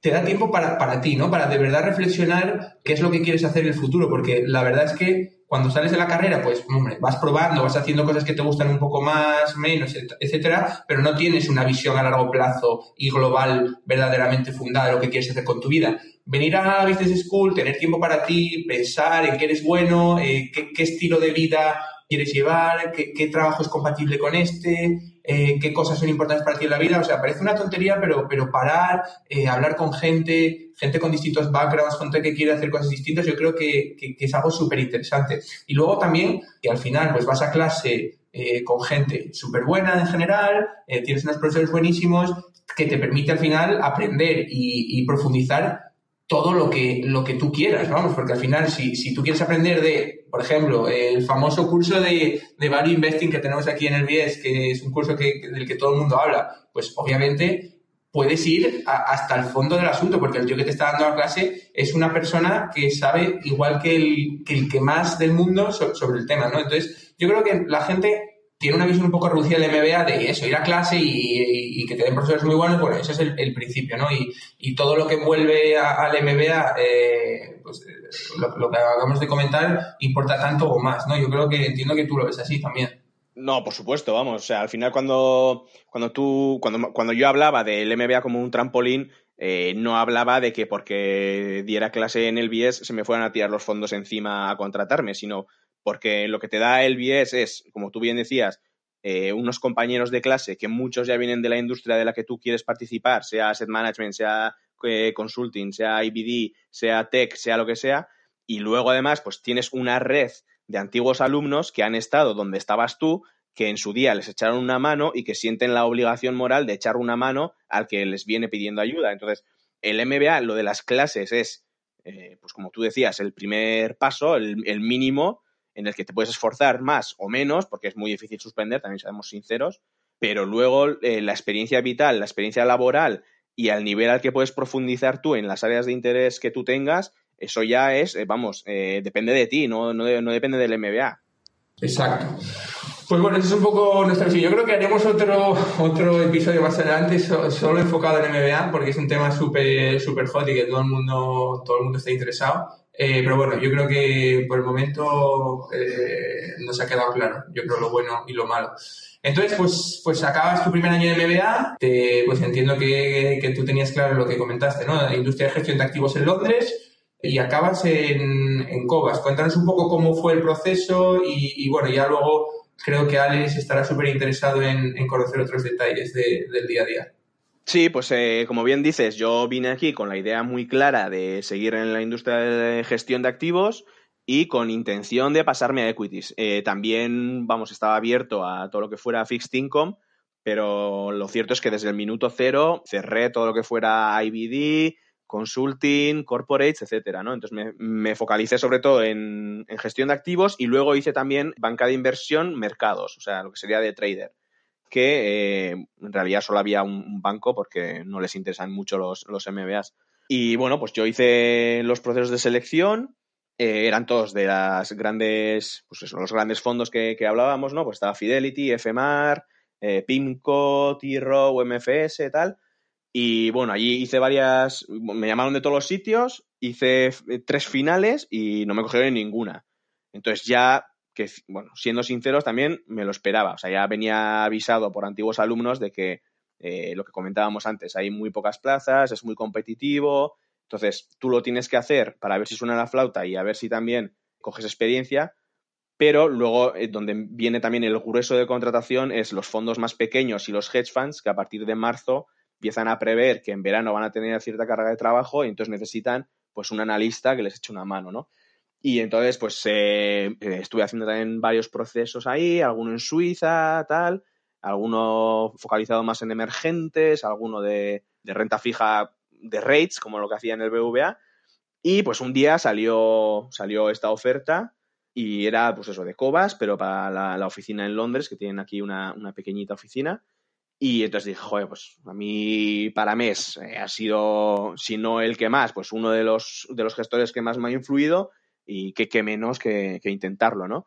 te da tiempo para, para ti, ¿no? Para de verdad reflexionar qué es lo que quieres hacer en el futuro, porque la verdad es que cuando sales de la carrera, pues, hombre, vas probando, vas haciendo cosas que te gustan un poco más, menos, etcétera, pero no tienes una visión a largo plazo y global verdaderamente fundada de lo que quieres hacer con tu vida. Venir a Business School, tener tiempo para ti, pensar en qué eres bueno, eh, qué, estilo de vida quieres llevar, qué, qué trabajo es compatible con este, eh, qué cosas son importantes para ti en la vida. O sea, parece una tontería, pero, pero parar, eh, hablar con gente, gente con distintos backgrounds, gente que quiere hacer cosas distintas, yo creo que, es algo súper interesante. Y luego también que al final pues vas a clase eh, con gente súper buena en general, tienes unos profesores buenísimos que te permite al final aprender y, y profundizar todo lo que, lo que tú quieras, vamos, porque al final si, si tú quieres aprender de, por ejemplo, el famoso curso de, de Value Investing que tenemos aquí en el BIES, que es un curso que, del que todo el mundo habla, pues obviamente puedes ir hasta el fondo del asunto, porque el tío que te está dando la clase es una persona que sabe igual que el que, el que más del mundo sobre el tema, ¿no? Entonces, yo creo que la gente tiene una visión un poco reducida del MBA de eso, ir a clase y, que te den profesores muy buenos, bueno, ese es el, principio, ¿no? Y, todo lo que envuelve al MBA, eh, pues eh, lo, que acabamos de comentar, importa tanto o más, ¿no? Yo creo que entiendo que tú lo ves así también. No, por supuesto, vamos. O sea, al final cuando, cuando tú, cuando, cuando yo hablaba del MBA como un trampolín, eh, no hablaba de que porque diera clase en el BIES se me fueran a tirar los fondos encima a contratarme, sino porque lo que te da el BIES es, como tú bien decías, eh, unos compañeros de clase que muchos ya vienen de la industria de la que tú quieres participar, sea asset management, sea eh, consulting, sea IBD, sea tech, sea lo que sea, y luego además pues tienes una red de antiguos alumnos que han estado donde estabas tú, que en su día les echaron una mano y que sienten la obligación moral de echar una mano al que les viene pidiendo ayuda. Entonces, el MBA, lo de las clases es, eh, pues como tú decías, el primer paso, el mínimo, en el que te puedes esforzar más o menos, porque es muy difícil suspender, también seamos sinceros, pero luego eh, la experiencia vital, la experiencia laboral y al nivel al que puedes profundizar tú en las áreas de interés que tú tengas, eso ya es, eh, vamos, eh, depende de ti, no, no, no depende del MBA. Exacto. Pues bueno, ese es un poco nuestra. Yo creo que haremos otro, otro episodio más adelante solo enfocado en MBA, porque es un tema súper super hot y que todo el mundo, todo el mundo está interesado. Eh, pero bueno, yo creo que por el momento eh, nos ha quedado claro, yo creo lo bueno y lo malo. Entonces, pues, pues acabas tu primer año de MBA, pues entiendo que, que tú tenías claro lo que comentaste, ¿no? La industria de gestión de activos en Londres, y acabas en, en Cobas. Cuéntanos un poco cómo fue el proceso y, bueno, ya luego creo que Alex estará súper interesado en, conocer otros detalles del día a día. Sí, pues eh, como bien dices, yo vine aquí con la idea muy clara de seguir en la industria de gestión de activos y con intención de pasarme a equities. Eh, también, vamos, estaba abierto a todo lo que fuera fixed income, pero lo cierto es que desde el minuto cero cerré todo lo que fuera IBD, consulting, corporates, etcétera, ¿no? Entonces me, me focalicé sobre todo en, gestión de activos y luego hice también banca de inversión, mercados, o sea, lo que sería de trader, que eh, en realidad solo había un, banco porque no les interesan mucho los, los MBAs. Y bueno, pues yo hice los procesos de selección, eh, eran todos de las grandes, pues eso, los grandes fondos que, hablábamos, ¿no? Pues estaba Fidelity, FMAR, eh, PIMCO, T-Row, MFS, tal. Y bueno, allí hice varias, me llamaron de todos los sitios, hice eh, tres finales y no me cogieron en ninguna. Entonces ya, que bueno, siendo sinceros también me lo esperaba. O sea, ya venía avisado por antiguos alumnos de que eh, lo que comentábamos antes, hay muy pocas plazas, es muy competitivo. Entonces tú lo tienes que hacer para ver si suena la flauta y a ver si también coges experiencia. Pero luego, eh, donde viene también el grueso de contratación, es los fondos más pequeños y los hedge funds, que a partir de marzo empiezan a prever que en verano van a tener cierta carga de trabajo y entonces necesitan pues un analista que les eche una mano, ¿no? Y entonces, pues eh, estuve haciendo también varios procesos ahí, alguno en Suiza, tal, alguno focalizado más en emergentes, alguno de, renta fija de rates, como lo que hacía en el BVA. Y pues un día salió, salió esta oferta y era, pues eso, de Cobas, pero para la, oficina en Londres, que tienen aquí una, una pequeñita oficina. Y entonces dije, joder, pues a mí para mes eh, ha sido, si no el que más, pues uno de los, de los gestores que más me ha influido y que, menos que, intentarlo, ¿no?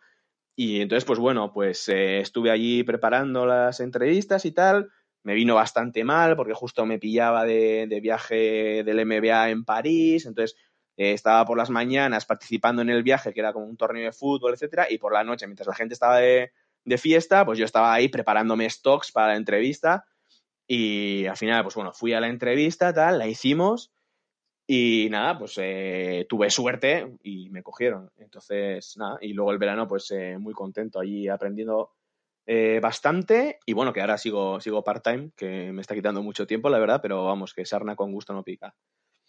Y entonces, pues bueno, pues eh, estuve allí preparando las entrevistas y tal. Me vino bastante mal porque justo me pillaba de, viaje del MBA en París. Entonces, eh, estaba por las mañanas participando en el viaje, que era como un torneo de fútbol, etcétera, y por la noche, mientras la gente estaba de, de fiesta, pues yo estaba ahí preparándome stocks para la entrevista y al final, pues bueno, fui a la entrevista, tal, la hicimos y nada, pues eh, tuve suerte y me cogieron. Entonces, nada, y luego el verano, pues eh, muy contento allí aprendiendo eh, bastante y bueno, que ahora sigo, sigo part-time, que me está quitando mucho tiempo, la verdad, pero vamos, que sarna con gusto no pica.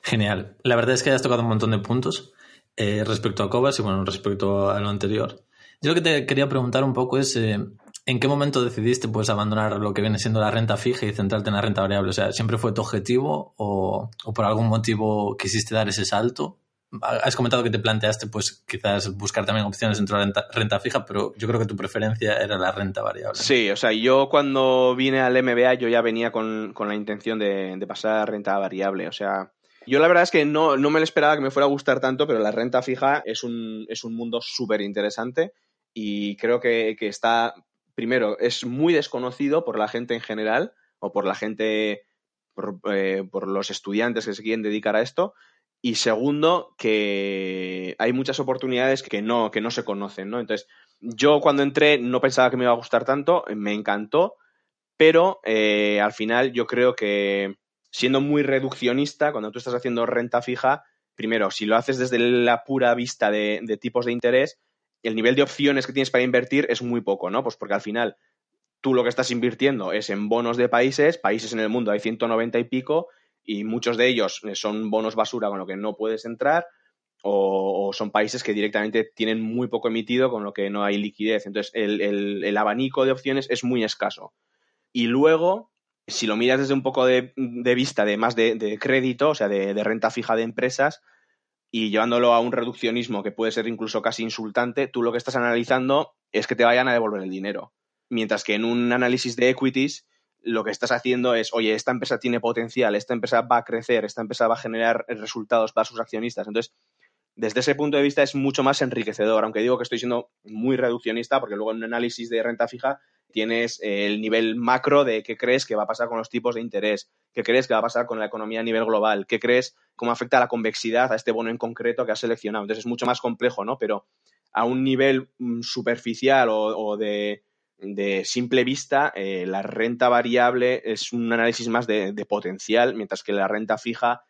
Genial. La verdad es que has tocado un montón de puntos respecto a Cobas y bueno, respecto a lo anterior. Yo lo que te quería preguntar un poco es eh, ¿en qué momento decidiste pues abandonar lo que viene siendo la renta fija y centrarte en la renta variable? O sea, ¿siempre fue tu objetivo o, por algún motivo quisiste dar ese salto? Has comentado que te planteaste pues quizás buscar también opciones dentro de la renta, fija, pero yo creo que tu preferencia era la renta variable. Sí, o sea, yo cuando vine al MBA yo ya venía con, la intención de, de, pasar a renta variable. O sea, yo la verdad es que no, no me lo esperaba que me fuera a gustar tanto, pero la renta fija es un, es un mundo súper interesante y creo que, está, primero, es muy desconocido por la gente en general o por la gente, eh, por, los estudiantes que se quieren dedicar a esto. Y segundo, que hay muchas oportunidades que no, que no se conocen, ¿no? Entonces, yo cuando entré no pensaba que me iba a gustar tanto, me encantó, pero eh, al final yo creo que siendo muy reduccionista, cuando tú estás haciendo renta fija, primero, si lo haces desde la pura vista de tipos de interés, el nivel de opciones que tienes para invertir es muy poco, ¿no? Pues porque al final tú lo que estás invirtiendo es en bonos de países, países en el mundo hay 190 y pico, y muchos de ellos son bonos basura con lo que no puedes entrar, o, son países que directamente tienen muy poco emitido con lo que no hay liquidez. Entonces, el, abanico de opciones es muy escaso. Y luego, si lo miras desde un poco de, vista de más de, crédito, o sea, de renta fija de empresas, y llevándolo a un reduccionismo que puede ser incluso casi insultante, tú lo que estás analizando es que te vayan a devolver el dinero. Mientras que en un análisis de equities, lo que estás haciendo es, oye, esta empresa tiene potencial, esta empresa va a crecer, esta empresa va a generar resultados para sus accionistas. Entonces, desde ese punto de vista es mucho más enriquecedor, aunque digo que estoy siendo muy reduccionista, porque luego en un análisis de renta fija tienes el nivel macro de qué crees que va a pasar con los tipos de interés, qué crees que va a pasar con la economía a nivel global, qué crees cómo afecta la convexidad a este bono en concreto que has seleccionado. Entonces es mucho más complejo, ¿no? Pero a un nivel mm, superficial o, de, simple vista, eh, la renta variable es un análisis más de potencial, mientras que la renta fija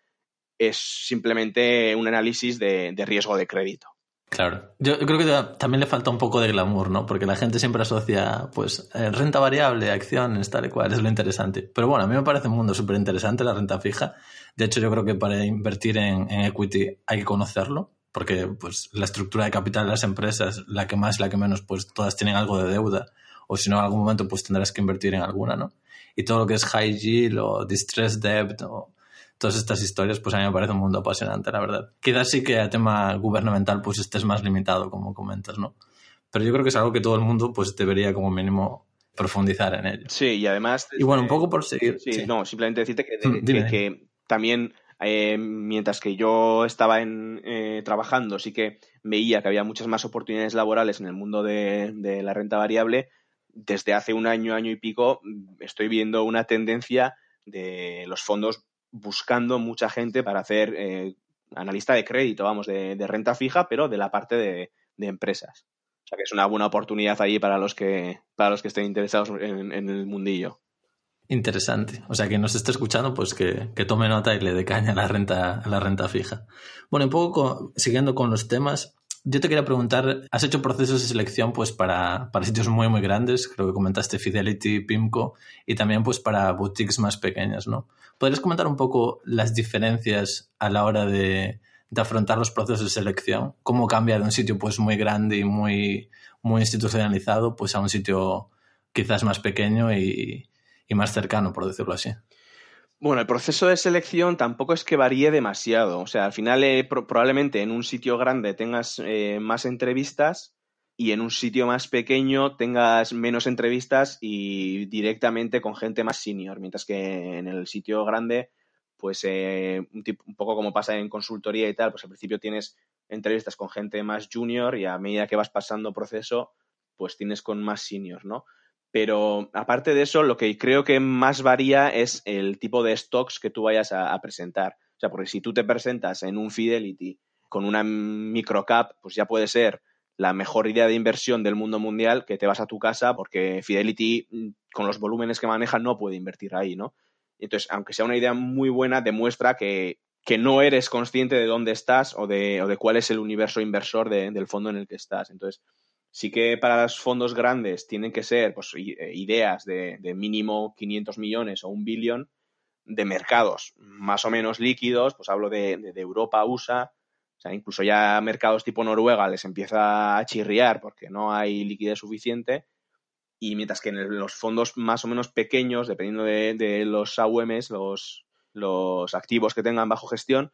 es simplemente un análisis de, riesgo de crédito. Claro, yo creo que también le falta un poco de glamour, ¿no? Porque la gente siempre asocia, pues, eh, renta variable, acciones, tal y cual, es lo interesante. Pero bueno, a mí me parece un mundo súper interesante la renta fija. De hecho, yo creo que para invertir en, equity hay que conocerlo, porque pues la estructura de capital de las empresas, la que más, la que menos, pues todas tienen algo de deuda, o si no, en algún momento pues tendrás que invertir en alguna, ¿no? Y todo lo que es high yield o distressed debt o todas estas historias, pues a mí me parece un mundo apasionante, la verdad. Quizás sí que a tema gubernamental pues estés más limitado, como comentas, ¿no? Pero yo creo que es algo que todo el mundo pues debería como mínimo profundizar en ello. Sí, y además... Y bueno, un poco por seguir... Sí, no, simplemente decirte que, que, también eh, mientras que yo estaba en, eh, trabajando, sí que veía que había muchas más oportunidades laborales en el mundo de, de, la renta variable. Desde hace un año, año y pico, estoy viendo una tendencia de los fondos buscando mucha gente para hacer eh, analista de crédito, vamos, de, renta fija, pero de la parte de, empresas. O sea que es una buena oportunidad ahí para los que, para los que estén interesados en, el mundillo. Interesante. O sea, que nos esté escuchando, pues que, tome nota y le dé caña a la renta, a la renta fija. Bueno, un poco siguiendo con los temas, yo te quería preguntar, has hecho procesos de selección pues para, para, sitios muy muy grandes, creo que comentaste Fidelity, Pimco y también pues para boutiques más pequeñas, ¿no? ¿Podrías comentar un poco las diferencias a la hora de, afrontar los procesos de selección? ¿Cómo cambia de un sitio pues muy grande y muy, muy institucionalizado pues a un sitio quizás más pequeño y, y más cercano, por decirlo así? Bueno, el proceso de selección tampoco es que varíe demasiado. O sea, al final eh, probablemente en un sitio grande tengas eh, más entrevistas y en un sitio más pequeño tengas menos entrevistas y directamente con gente más senior, mientras que en el sitio grande, pues eh, un, un, poco como pasa en consultoría y tal, pues al principio tienes entrevistas con gente más junior y a medida que vas pasando proceso, pues tienes con más senior, ¿no? Pero aparte de eso, lo que creo que más varía es el tipo de stocks que tú vayas a, presentar. O sea, porque si tú te presentas en un Fidelity con una microcap, pues ya puede ser la mejor idea de inversión del mundo mundial que te vas a tu casa porque Fidelity, mm, con los volúmenes que maneja, no puede invertir ahí, ¿no? Entonces, aunque sea una idea muy buena, demuestra que, no eres consciente de dónde estás o de, o de cuál es el universo inversor del fondo en el que estás. Entonces, Sí que para los fondos grandes tienen que ser pues, eh, ideas de, mínimo 500 millones o un billón de mercados más o menos líquidos, pues hablo de, Europa, USA, o sea, incluso ya mercados tipo Noruega les empieza a chirriar porque no hay liquidez suficiente. Y mientras que en los fondos más o menos pequeños, dependiendo de, los AUMs, los, los activos que tengan bajo gestión,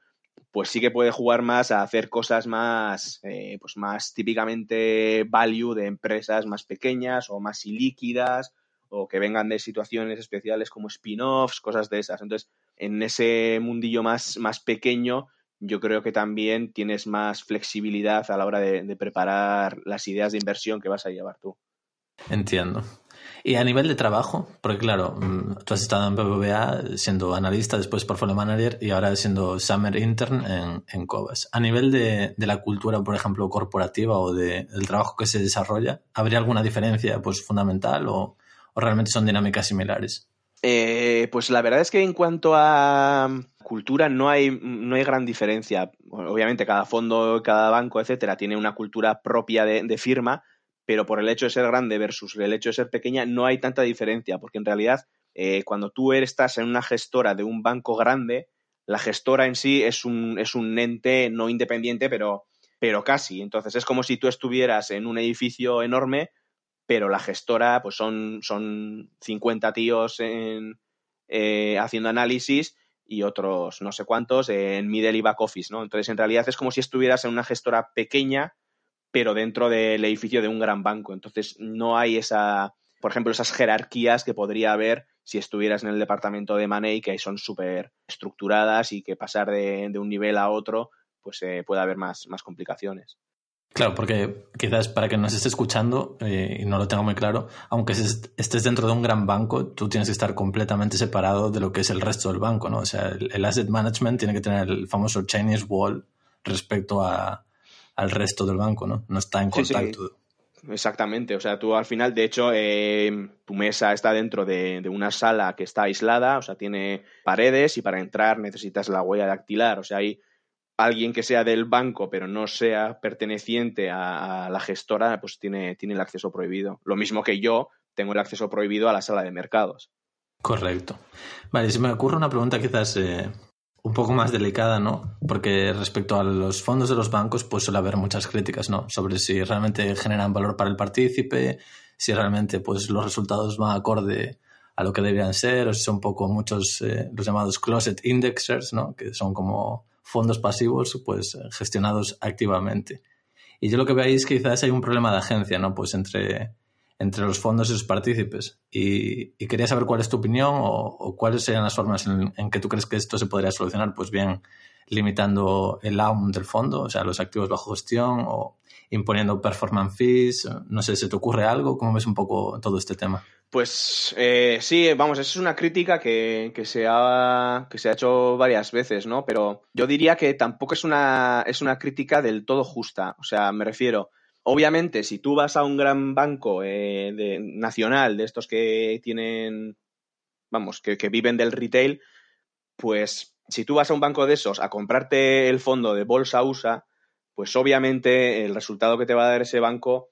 pues sí que puede jugar más a hacer cosas más, eh, pues más típicamente value de empresas más pequeñas o más ilíquidas o que vengan de situaciones especiales como spin-offs, cosas de esas. Entonces, en ese mundillo más, más pequeño, yo creo que también tienes más flexibilidad a la hora de preparar las ideas de inversión que vas a llevar tú. Entiendo. Y a nivel de trabajo, porque claro, mm, tú has estado en BBVA siendo analista, después portfolio manager y ahora siendo summer intern en, en Cobas. A nivel de, de, la cultura, por ejemplo, corporativa o de, del trabajo que se desarrolla, ¿habría alguna diferencia pues, fundamental o, o realmente son dinámicas similares? Eh, pues la verdad es que en cuanto a cultura no hay, no hay gran diferencia. Obviamente cada fondo, cada banco, etcétera, tiene una cultura propia de, de firma, pero por el hecho de ser grande versus el hecho de ser pequeña no hay tanta diferencia, porque en realidad eh, cuando tú estás en una gestora de un banco grande, la gestora en sí es un, es un ente no independiente, pero, pero casi. Entonces es como si tú estuvieras en un edificio enorme, pero la gestora pues son, son 50 tíos en, eh, haciendo análisis y otros no sé cuántos en middle y back office, ¿no? Entonces en realidad es como si estuvieras en una gestora pequeña pero dentro del edificio de un gran banco. Entonces no hay esa, por ejemplo, esas jerarquías que podría haber si estuvieras en el departamento de Money, que son súper estructuradas y que pasar de, un nivel a otro pues eh, puede haber más, más complicaciones. Claro, porque quizás para que nos esté escuchando eh, y no lo tenga muy claro, aunque estés dentro de un gran banco, tú tienes que estar completamente separado de lo que es el resto del banco, ¿no? O sea, el, asset management tiene que tener el famoso Chinese wall respecto a, al resto del banco, ¿no? No está en contacto. Exactamente, o sea, tú al final, de hecho, eh, tu mesa está dentro de, de, una sala que está aislada, o sea, tiene paredes y para entrar necesitas la huella dactilar, o sea, hay alguien que sea del banco pero no sea perteneciente a, la gestora, pues tiene, tiene el acceso prohibido. Lo mismo que yo tengo el acceso prohibido a la sala de mercados. Correcto. Vale, si me ocurre una pregunta quizás eh, un poco más delicada, ¿no? Porque respecto a los fondos de los bancos, pues suele haber muchas críticas, ¿no? Sobre si realmente generan valor para el partícipe, si realmente pues los resultados van acorde a lo que deberían ser, o si son un poco muchos eh, los llamados closet indexers, ¿no? Que son como fondos pasivos pues gestionados activamente. Y yo lo que veo ahí es que quizás hay un problema de agencia, ¿no? Pues entre, entre los fondos y sus partícipes. Y, quería saber cuál es tu opinión o, cuáles serían las formas en, que tú crees que esto se podría solucionar. Pues bien, limitando el AUM del fondo, o sea, los activos bajo gestión o imponiendo performance fees. No sé, ¿se te ocurre algo? ¿Cómo ves un poco todo este tema? Pues eh, sí, vamos, esa es una crítica que, que, se ha, que se ha hecho varias veces, ¿no? Pero yo diría que tampoco es una, es una crítica del todo justa. O sea, me refiero, obviamente, si tú vas a un gran banco eh, nacional, de estos que tienen, vamos, que, que viven del retail, pues si tú vas a un banco de esos a comprarte el fondo de bolsa USA, pues obviamente el resultado que te va a dar ese banco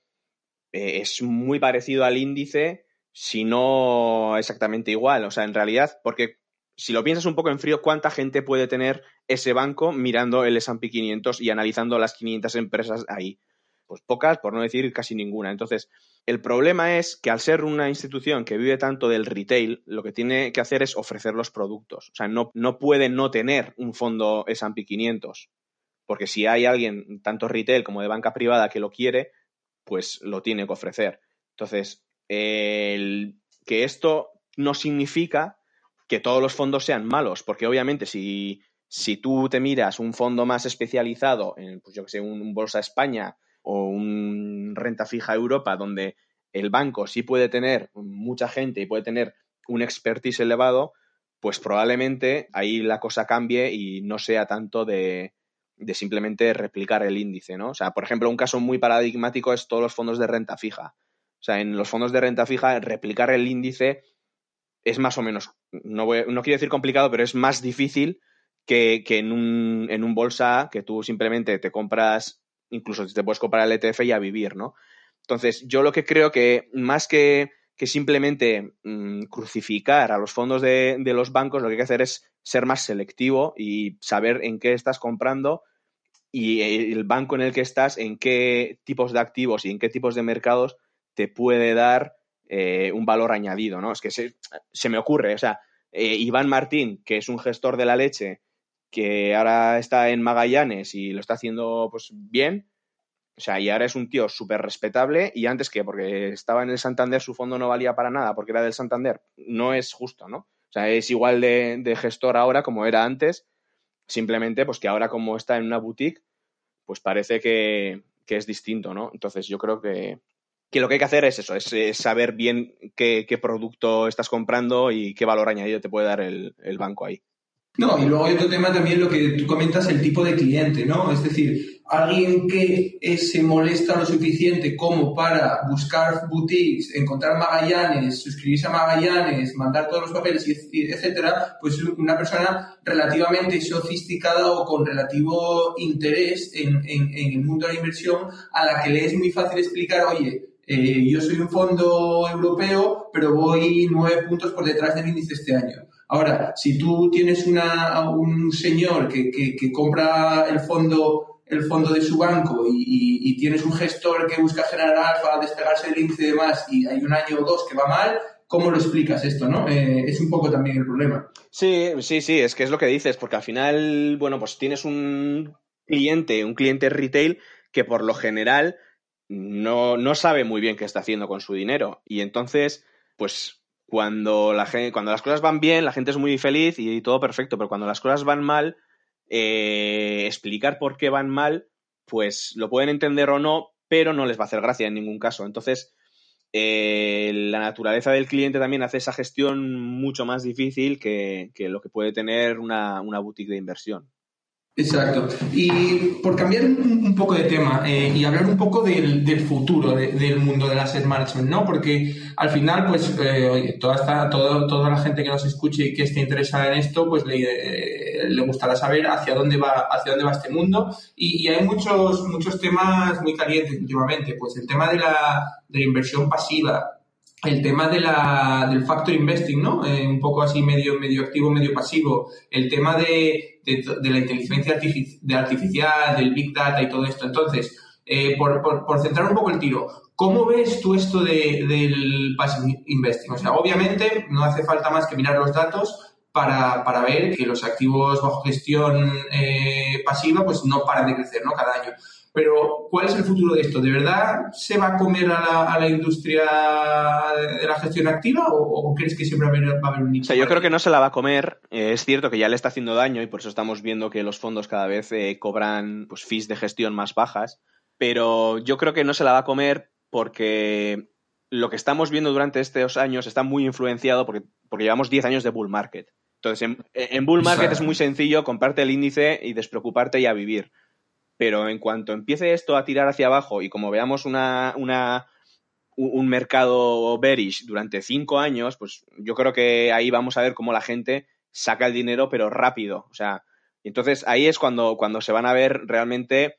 eh, es muy parecido al índice si no exactamente igual. O sea, en realidad, porque si lo piensas un poco en frío, ¿cuánta gente puede tener ese banco mirando el S&P 500 y analizando las 500 empresas ahí? Pues pocas, por no decir casi ninguna. Entonces, el problema es que al ser una institución que vive tanto del retail, lo que tiene que hacer es ofrecer los productos. O sea, no, no puede no tener un fondo S&P 500. Porque si hay alguien, tanto retail como de banca privada, que lo quiere, pues lo tiene que ofrecer. Entonces, el, que esto no significa que todos los fondos sean malos, porque obviamente si, si tú te miras un fondo más especializado en, pues yo que sé, un, Bolsa España o un Renta Fija Europa, donde el banco sí puede tener mucha gente y puede tener un expertise elevado, pues probablemente ahí la cosa cambie y no sea tanto de, de simplemente replicar el índice, ¿no? O sea, por ejemplo, un caso muy paradigmático es todos los fondos de renta fija. O sea, en los fondos de renta fija, replicar el índice es más o menos, no, no quiero decir complicado, pero es más difícil que, en, un, en un bolsa que tú simplemente te compras, incluso te puedes comprar el ETF y a vivir, ¿no? Entonces, yo lo que creo que más que, que simplemente mm, crucificar a los fondos de, de, los bancos, lo que hay que hacer es ser más selectivo y saber en qué estás comprando y el banco en el que estás, en qué tipos de activos y en qué tipos de mercados te puede dar eh, un valor añadido, ¿no? Es que se, me ocurre, o sea, eh, Iván Martín, que es un gestor de la leche, que ahora está en Magallanes y lo está haciendo pues bien, o sea, y ahora es un tío súper respetable y antes que, porque estaba en el Santander, su fondo no valía para nada porque era del Santander, no es justo, ¿no? O sea, es igual de, gestor ahora como era antes, simplemente pues que ahora como está en una boutique, pues parece que, que es distinto, ¿no? Entonces yo creo que, que lo que hay que hacer es eso, es, saber bien qué, producto estás comprando y qué valor añadido te puede dar el, banco ahí. No, y luego hay otro tema también, lo que tú comentas, el tipo de cliente, ¿no? Es decir, alguien que se molesta lo suficiente como para buscar boutiques, encontrar Magallanes, suscribirse a Magallanes, mandar todos los papeles, etcétera, pues una persona relativamente sofisticada o con relativo interés en, en el mundo de la inversión a la que le es muy fácil explicar, oye, eh, yo soy un fondo europeo, pero voy nueve puntos por detrás del índice este año. Ahora, si tú tienes un señor que, que, compra el fondo, el fondo de su banco y, tienes un gestor que busca generar alfa, despegarse del índice y demás, y hay un año o dos que va mal, ¿cómo lo explicas esto, no? Eh, es un poco también el problema. Sí, sí, sí, es que es lo que dices, porque al final, bueno, pues tienes un cliente, un cliente retail que por lo general no, no sabe muy bien qué está haciendo con su dinero. Y entonces, pues cuando, la gente, cuando las cosas van bien, la gente es muy feliz y, todo perfecto, pero cuando las cosas van mal, eh, explicar por qué van mal, pues lo pueden entender o no, pero no les va a hacer gracia en ningún caso. Entonces, eh, la naturaleza del cliente también hace esa gestión mucho más difícil que, lo que puede tener una, una boutique de inversión. Exacto. Y por cambiar un, poco de tema eh, y hablar un poco del, futuro del mundo del asset management, ¿no? Porque al final, pues, eh, toda, esta, toda la gente que nos escuche y que esté interesada en esto, pues le, eh, gustará saber hacia dónde va, hacia dónde va este mundo. Y, hay muchos, muchos temas muy calientes últimamente. Pues el tema de la, de la inversión pasiva, el tema de la, del factor investing, ¿no? Eh, un poco así medio, medio activo, medio pasivo. El tema de, de, la inteligencia artificial, del big data y todo esto. Entonces, eh, por, por, centrar un poco el tiro, ¿cómo ves tú esto de, del passive investing? O sea, obviamente no hace falta más que mirar los datos para, para ver que los activos bajo gestión eh, pasiva pues no paran de crecer, ¿no? Cada año. Pero, ¿cuál es el futuro de esto? ¿De verdad se va a comer a la, industria de la gestión activa o, crees que siempre va a haber, un nicho? O sea, yo creo que no se la va a comer. Eh, es cierto que ya le está haciendo daño y por eso estamos viendo que los fondos cada vez eh, cobran pues, fees de gestión más bajas. Pero yo creo que no se la va a comer porque lo que estamos viendo durante estos años está muy influenciado porque, porque llevamos 10 años de bull market. Entonces, en, bull market es muy sencillo comprarte el índice y despreocuparte y a vivir pero en cuanto empiece esto a tirar hacia abajo y como veamos una, un mercado bearish durante cinco años, pues yo creo que ahí vamos a ver cómo la gente saca el dinero, pero rápido. O sea, entonces ahí es cuando, cuando se van a ver realmente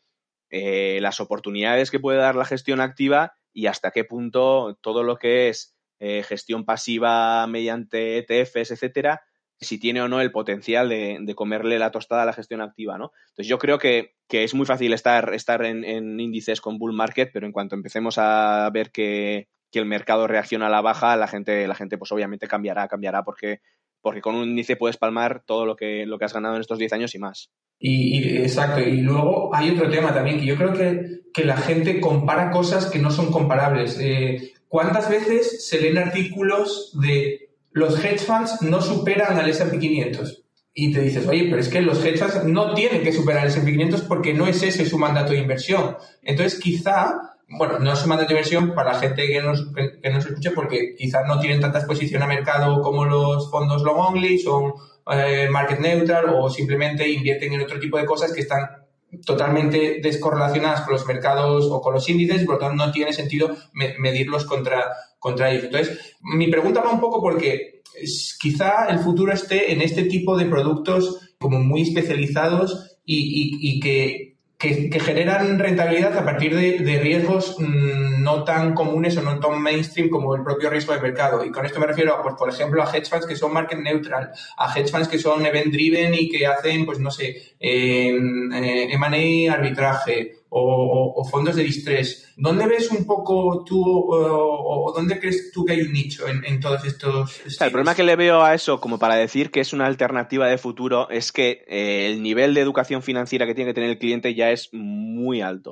eh, las oportunidades que puede dar la gestión activa y hasta qué punto todo lo que es eh, gestión pasiva mediante ETFs, etcétera, si tiene o no el potencial de, comerle la tostada a la gestión activa, ¿no? Entonces yo creo que, es muy fácil estar, estar en, índices con bull market, pero en cuanto empecemos a ver que, el mercado reacciona a la baja, la gente, la gente pues obviamente cambiará, cambiará, porque, porque con un índice puedes palmar todo lo que, lo que has ganado en estos 10 años y más. Y, exacto, y luego hay otro tema también, que yo creo que, la gente compara cosas que no son comparables. Eh, ¿Cuántas veces se leen artículos de los hedge funds no superan al S&P 500. Y te dices, oye, pero es que los hedge funds no tienen que superar el S&P 500 porque no es ese su mandato de inversión. Entonces, quizá, bueno, no es su mandato de inversión para la gente que nos, que, nos escuche porque quizás no tienen tanta exposición a mercado como los fondos long only, son eh, market neutral o simplemente invierten en otro tipo de cosas que están totalmente descorrelacionadas con los mercados o con los índices, por lo tanto no tiene sentido medirlos contra, contra ellos. Entonces, mi pregunta va un poco porque quizá el futuro esté en este tipo de productos como muy especializados y, que, generan rentabilidad a partir de, riesgos mm, no tan comunes o no tan mainstream como el propio riesgo de mercado. Y con esto me refiero, pues, por ejemplo, a hedge funds que son market neutral, a hedge funds que son event driven y que hacen, pues no sé, eh, eh M&A arbitraje o, fondos de distrés. ¿Dónde ves un poco tú o, dónde crees tú que hay un nicho en, todos estos? el problema que le veo a eso, como para decir que es una alternativa de futuro, es que eh, el nivel de educación financiera que tiene que tener el cliente ya es muy alto.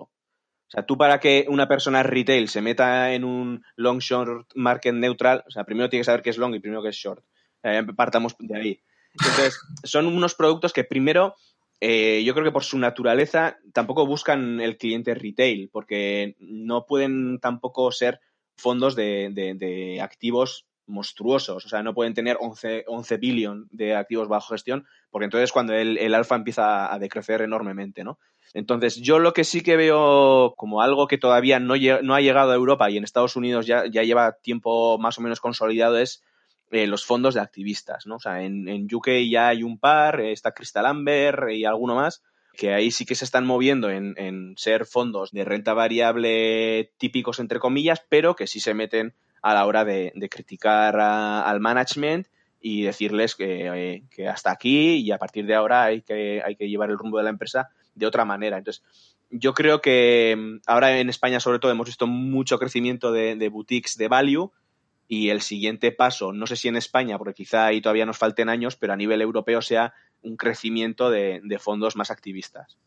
O sea, tú para que una persona retail se meta en un long short market neutral, o sea, primero tiene que saber qué es long y primero qué es short. Eh, partamos de ahí. Entonces, son unos productos que primero eh, yo creo que por su naturaleza tampoco buscan el cliente retail, porque no pueden tampoco ser fondos de, activos monstruosos, o sea, no pueden tener 11, 11 billion de activos bajo gestión, porque entonces cuando el, alfa empieza a decrecer enormemente, ¿no? Entonces, yo lo que sí que veo como algo que todavía no, no ha llegado a Europa y en Estados Unidos ya, ya lleva tiempo más o menos consolidado es eh, los fondos de activistas, ¿no? O sea, en, en, UK ya hay un par, eh, está Crystal Amber y alguno más, que ahí sí que se están moviendo en, ser fondos de renta variable típicos, entre comillas, pero que sí se meten a la hora de, criticar al management y decirles que, eh, que, hasta aquí y a partir de ahora hay que, hay que llevar el rumbo de la empresa de otra manera. Entonces, yo creo que mm, ahora en España sobre todo hemos visto mucho crecimiento de, de boutiques de value y el siguiente paso, no sé si en España, porque quizá ahí todavía nos falten años, pero a nivel europeo sea un crecimiento de, fondos más activistas.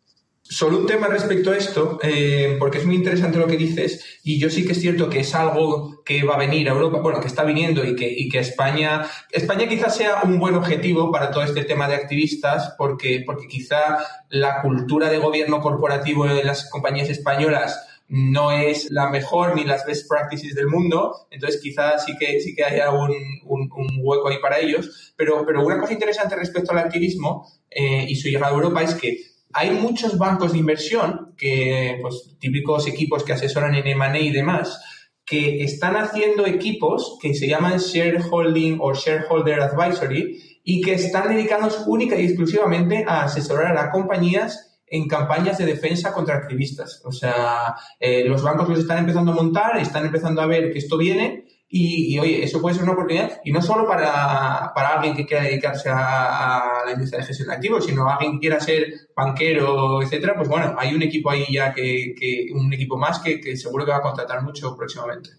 Solo un tema respecto a esto, eh, porque es muy interesante lo que dices, y yo sí que es cierto que es algo que va a venir a Europa, bueno, que está viniendo y que, España, España quizás sea un buen objetivo para todo este tema de activistas, porque, porque quizá la cultura de gobierno corporativo de las compañías españolas no es la mejor ni las best practices del mundo, entonces quizás sí que, sí que haya un, un, hueco ahí para ellos, pero, pero una cosa interesante respecto al activismo eh, y su llegada a Europa es que hay muchos bancos de inversión, que, pues, típicos equipos que asesoran en M&A y demás, que están haciendo equipos que se llaman Shareholding o Shareholder Advisory y que están dedicados única y exclusivamente a asesorar a compañías en campañas de defensa contra activistas. O sea, eh, los bancos los están empezando a montar, están empezando a ver que esto viene y, oye, eso puede ser una oportunidad, y no solo para, para alguien que quiera dedicarse a, la industria de gestión de activos, sino alguien que quiera ser banquero, etcétera, pues bueno, hay un equipo ahí ya que, un equipo más que, que, seguro que va a contratar mucho próximamente.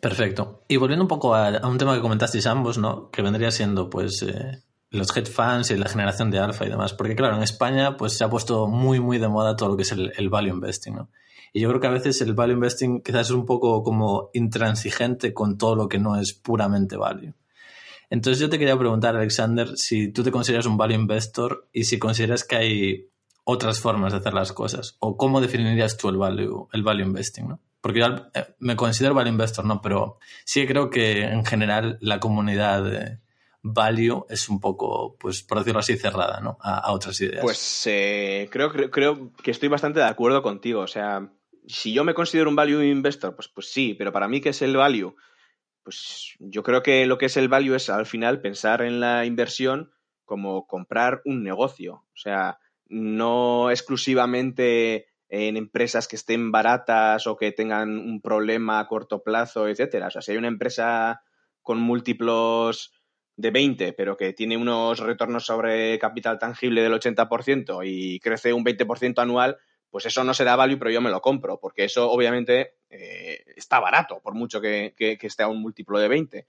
Perfecto. Y volviendo un poco a, un tema que comentasteis ambos, ¿no? Que vendría siendo, pues, eh, los hedge funds y la generación de alfa y demás. Porque, claro, en España, pues, se ha puesto muy, muy de moda todo lo que es el, el value investing, ¿no? Y yo creo que a veces el value investing quizás es un poco como intransigente con todo lo que no es puramente value. Entonces yo te quería preguntar, Alexander, si tú te consideras un value investor y si consideras que hay otras formas de hacer las cosas o cómo definirías tú el value, el value investing, ¿no? Porque yo eh, me considero value investor, no, pero sí creo que en general la comunidad value es un poco, pues por decirlo así, cerrada, ¿no? A, otras ideas. Pues eh, creo, creo, creo que estoy bastante de acuerdo contigo. O sea, si yo me considero un value investor, pues, pues sí, pero para mí, ¿qué es el value? Pues yo creo que lo que es el value es al final pensar en la inversión como comprar un negocio. O sea, no exclusivamente en empresas que estén baratas o que tengan un problema a corto plazo, etcétera. O sea, si hay una empresa con múltiplos de 20, pero que tiene unos retornos sobre capital tangible del 80% y crece un 20% anual, pues eso no será value, pero yo me lo compro, porque eso obviamente eh, está barato, por mucho que, esté a un múltiplo de 20.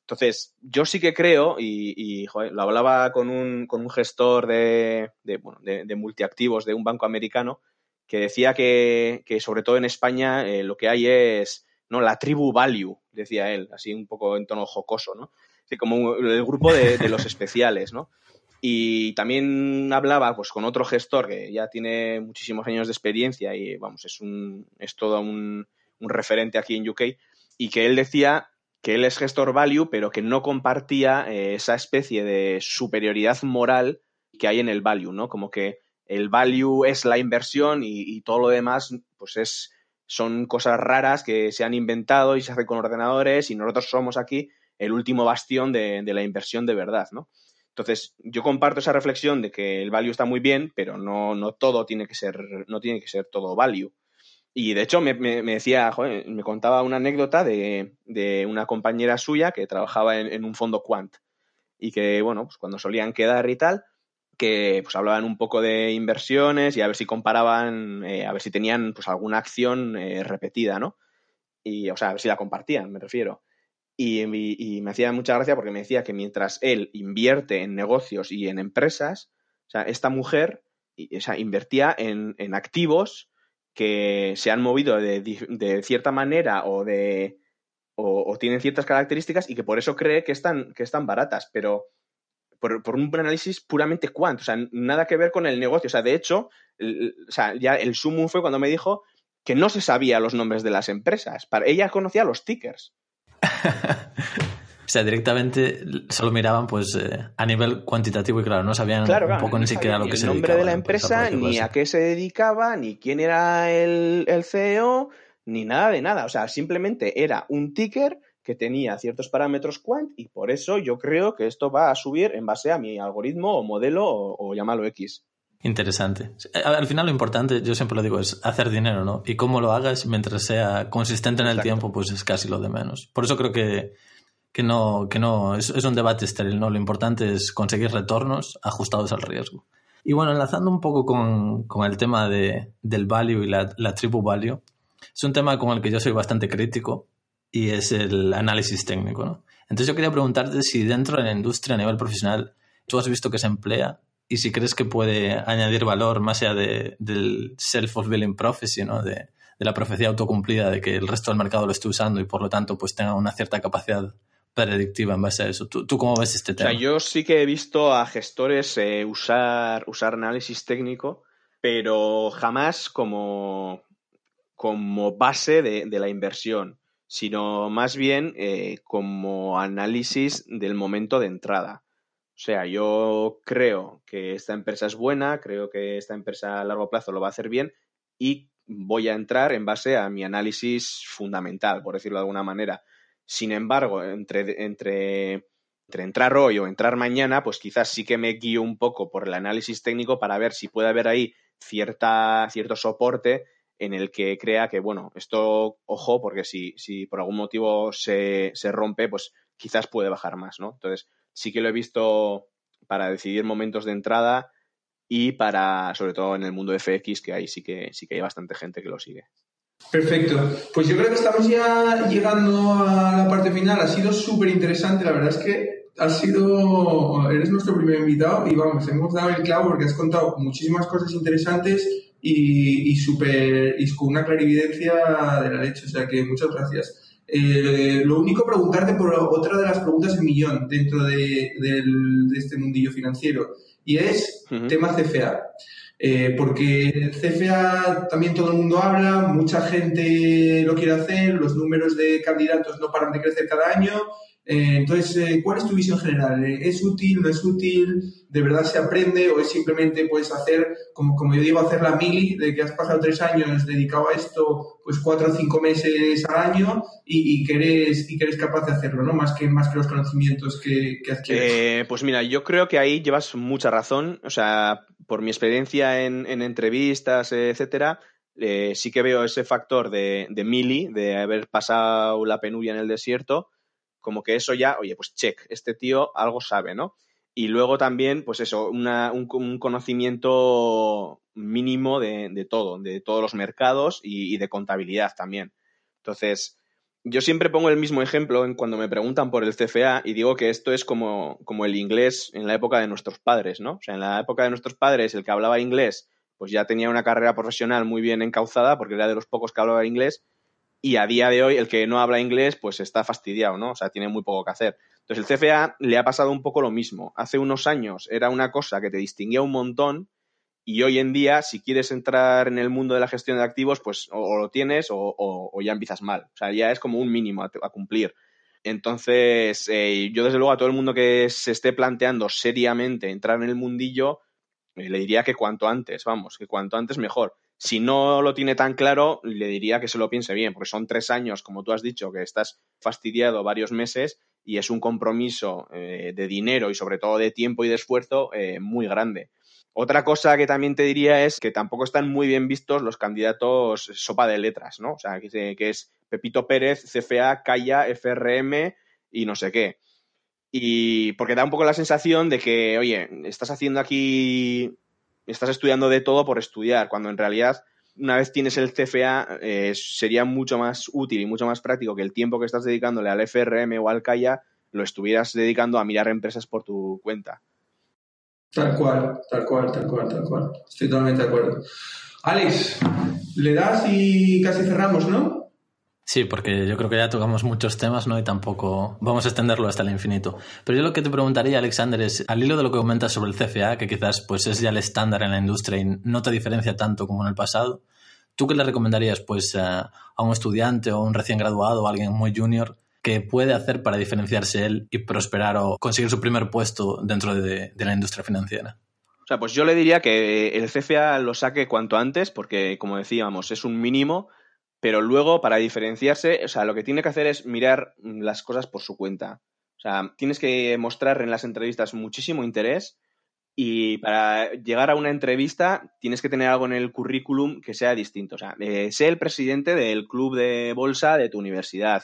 Entonces, yo sí que creo, y, lo hablaba con un, con un gestor de, de, multiactivos de un banco americano, que decía que, sobre todo en España eh, lo que hay es no la tribu value, decía él, así un poco en tono jocoso, ¿no? Como el grupo de, los especiales, ¿no? Y también hablaba pues, con otro gestor que ya tiene muchísimos años de experiencia y vamos, es, un, es todo un, referente aquí en UK, y que él decía que él es gestor value, pero que no compartía eh, esa especie de superioridad moral que hay en el value, ¿no? Como que el value es la inversión y, todo lo demás, pues es, son cosas raras que se han inventado y se hacen con ordenadores y nosotros somos aquí el último bastión de, de la inversión de verdad, ¿no? Entonces, yo comparto esa reflexión de que el value está muy bien, pero no, no todo tiene que ser, no tiene que ser todo value. Y de hecho me, decía, me contaba una anécdota de, una compañera suya que trabajaba en, un fondo quant y que, bueno, pues cuando solían quedar y tal, que pues hablaban un poco de inversiones y a ver si comparaban, eh, a ver si tenían pues alguna acción eh, repetida, ¿no? Y, o sea, a ver si la compartían, me refiero. Y, me hacía mucha gracia porque me decía que mientras él invierte en negocios y en empresas, o sea, esta mujer o sea, invertía en, activos que se han movido de, cierta manera o de o, tienen ciertas características y que por eso cree que están, que están baratas, pero por, por, un análisis puramente cuánto, o sea, nada que ver con el negocio. O sea, de hecho, o sea, ya el sumum fue cuando me dijo que no se sabía los nombres de las empresas. Para, ella conocía los tickers. *laughs* o sea, directamente solo miraban pues eh, a nivel cuantitativo y claro, no sabían un poco ni siquiera lo que se dedicaba. El nombre de la empresa, ni a qué se dedicaba, ni quién era el, el CEO, ni nada de nada. O sea, simplemente era un ticker que tenía ciertos parámetros quant y por eso yo creo que esto va a subir en base a mi algoritmo o modelo o, o llámalo X. Interesante. Al final lo importante, yo siempre lo digo, es hacer dinero, ¿no? Y cómo lo hagas mientras sea consistente en el tiempo, pues es casi lo de menos. Por eso creo que, que no, que no es, un debate estéril, ¿no? Lo importante es conseguir retornos ajustados al riesgo. Y bueno, enlazando un poco con, con el tema de, del value y la, la tribu value, es un tema con el que yo soy bastante crítico y es el análisis técnico, ¿no? Entonces yo quería preguntarte si dentro de la industria a nivel profesional tú has visto que se emplea y si crees que puede añadir valor más allá de, del self-fulfilling prophecy, ¿no? De, de, la profecía autocumplida de que el resto del mercado lo esté usando y por lo tanto pues tenga una cierta capacidad predictiva en base a eso. ¿Tú, tú cómo ves este tema? O sea, yo sí que he visto a gestores eh, usar, usar análisis técnico, pero jamás como, como base de, de la inversión, sino más bien eh, como análisis del momento de entrada. O sea, yo creo que esta empresa es buena, creo que esta empresa a largo plazo lo va a hacer bien y voy a entrar en base a mi análisis fundamental, por decirlo de alguna manera. Sin embargo, entre, entre, entre entrar hoy o entrar mañana, pues quizás sí que me guío un poco por el análisis técnico para ver si puede haber ahí cierta, cierto soporte en el que crea que, bueno, esto, ojo, porque si, si por algún motivo se, se rompe, pues quizás puede bajar más, ¿no? Entonces, sí que lo he visto para decidir momentos de entrada y para, sobre todo en el mundo de FX, que ahí sí que, sí que hay bastante gente que lo sigue. Perfecto. Pues yo creo que estamos ya llegando a la parte final. Ha sido súper interesante. La verdad es que has sido, eres nuestro primer invitado y vamos, hemos dado el clavo porque has contado muchísimas cosas interesantes y, y, super, y con una clarividencia de la leche. O sea que muchas gracias. Eh, lo único, preguntarte por otra de las preguntas en millón dentro de, de, de este mundillo financiero y es uh -huh. tema CFA. Eh, porque CFA también todo el mundo habla, mucha gente lo quiere hacer, los números de candidatos no paran de crecer cada año. Eh, entonces, eh, ¿cuál es tu visión general? ¿Es útil? ¿No es útil? ¿De verdad se aprende? ¿O es simplemente puedes hacer, como, como yo digo, hacer la mili, de que has pasado tres años dedicado a esto, pues cuatro o cinco meses al año y, y, que, eres, y que eres capaz de hacerlo, ¿no? Más que, más que los conocimientos que, que adquieres. Eh, pues mira, yo creo que ahí llevas mucha razón. O sea, por mi experiencia en, en entrevistas, etcétera, eh, sí que veo ese factor de, de mili, de haber pasado la penuria en el desierto como que eso ya, oye, pues check, este tío algo sabe, ¿no? Y luego también, pues eso, una, un, un, conocimiento mínimo de, de, todo, de todos los mercados y, y, de contabilidad también. Entonces, yo siempre pongo el mismo ejemplo en cuando me preguntan por el CFA y digo que esto es como, como el inglés en la época de nuestros padres, ¿no? O sea, en la época de nuestros padres, el que hablaba inglés, pues ya tenía una carrera profesional muy bien encauzada porque era de los pocos que hablaba inglés y a día de hoy el que no habla inglés pues está fastidiado, ¿no? O sea, tiene muy poco que hacer. Entonces el CFA le ha pasado un poco lo mismo. Hace unos años era una cosa que te distinguía un montón y hoy en día si quieres entrar en el mundo de la gestión de activos pues o, lo tienes o, ya empiezas mal. O sea, ya es como un mínimo a, a cumplir. Entonces, eh, yo desde luego a todo el mundo que se esté planteando seriamente entrar en el mundillo, eh, le diría que cuanto antes, vamos, que cuanto antes mejor. Si no lo tiene tan claro, le diría que se lo piense bien, porque son tres años, como tú has dicho, que estás fastidiado varios meses y es un compromiso eh, de dinero y sobre todo de tiempo y de esfuerzo eh, muy grande. Otra cosa que también te diría es que tampoco están muy bien vistos los candidatos sopa de letras, ¿no? O sea, que, que es Pepito Pérez, CFA, Calla, FRM y no sé qué. Y porque da un poco la sensación de que, oye, estás haciendo aquí estás estudiando de todo por estudiar, cuando en realidad una vez tienes el CFA eh, sería mucho más útil y mucho más práctico que el tiempo que estás dedicándole al FRM o al CAIA lo estuvieras dedicando a mirar empresas por tu cuenta. Tal cual, tal cual, tal cual, tal cual. Estoy totalmente de acuerdo. Alex, le das y casi cerramos, ¿no? Sí, porque yo creo que ya tocamos muchos temas, ¿no? Y tampoco vamos a extenderlo hasta el infinito. Pero yo lo que te preguntaría, Alexander, es, al hilo de lo que comentas sobre el CFA, que quizás pues es ya el estándar en la industria y no te diferencia tanto como en el pasado, ¿tú qué le recomendarías pues a un estudiante o un recién graduado o alguien muy junior que puede hacer para diferenciarse él y prosperar o conseguir su primer puesto dentro de, de la industria financiera? O sea, pues yo le diría que el CFA lo saque cuanto antes, porque como decíamos, es un mínimo pero luego, para diferenciarse, o sea, lo que tiene que hacer es mirar las cosas por su cuenta. O sea, tienes que mostrar en las entrevistas muchísimo interés y para llegar a una entrevista tienes que tener algo en el currículum que sea distinto. O sea, eh, sé el presidente del club de bolsa de tu universidad.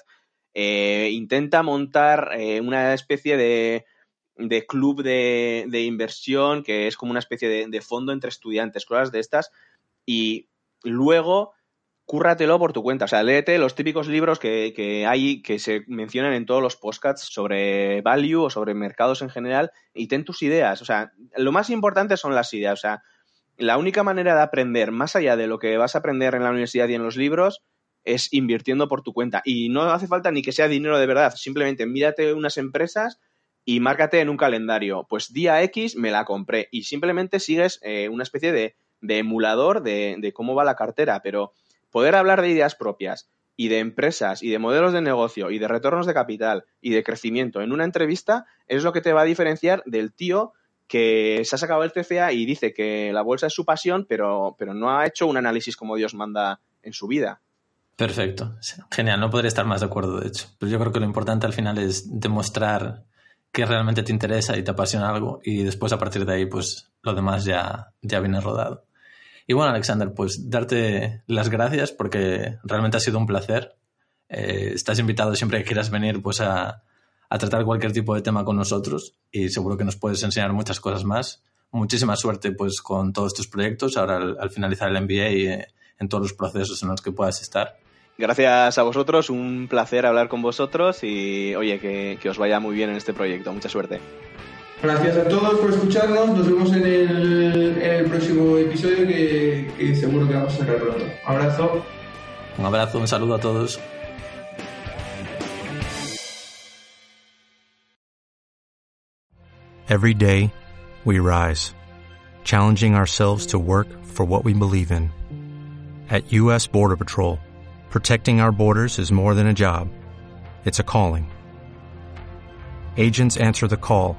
Eh, intenta montar eh, una especie de, de club de, de, inversión que es como una especie de, de fondo entre estudiantes, cosas de estas. Y luego cúrratelo por tu cuenta. O sea, léete los típicos libros que, hay, que se mencionan en todos los podcasts sobre value o sobre mercados en general y ten tus ideas. O sea, lo más importante son las ideas. O sea, la única manera de aprender, más allá de lo que vas a aprender en la universidad y en los libros, es invirtiendo por tu cuenta. Y no hace falta ni que sea dinero de verdad. Simplemente mírate unas empresas y márcate en un calendario. Pues día X me la compré. Y simplemente sigues eh, una especie de, emulador de, de cómo va la cartera. Pero poder hablar de ideas propias y de empresas y de modelos de negocio y de retornos de capital y de crecimiento en una entrevista es lo que te va a diferenciar del tío que se ha sacado el CFA y dice que la bolsa es su pasión, pero, pero no ha hecho un análisis como Dios manda en su vida. Perfecto. Genial, no podría estar más de acuerdo, de hecho. Pero yo creo que lo importante al final es demostrar que realmente te interesa y te apasiona algo y después a partir de ahí, pues lo demás ya, ya viene rodado. Y bueno, Alexander, pues darte las gracias porque realmente ha sido un placer. Eh, estás invitado siempre que quieras venir pues a, tratar cualquier tipo de tema con nosotros y seguro que nos puedes enseñar muchas cosas más. Muchísima suerte pues con todos tus proyectos ahora al, finalizar el MBA y eh, en todos los procesos en los que puedas estar. Gracias a vosotros, un placer hablar con vosotros y oye, que, que os vaya muy bien en este proyecto. Mucha suerte. Gracias a todos por escucharnos. Nos vemos en el, en el próximo episodio que, que seguro que vamos a sacar pronto. Un abrazo. Un abrazo, un saludo a todos. Every day, we rise, challenging ourselves to work for what we believe in. At U.S. Border Patrol, protecting our borders is more than a job, it's a calling. Agents answer the call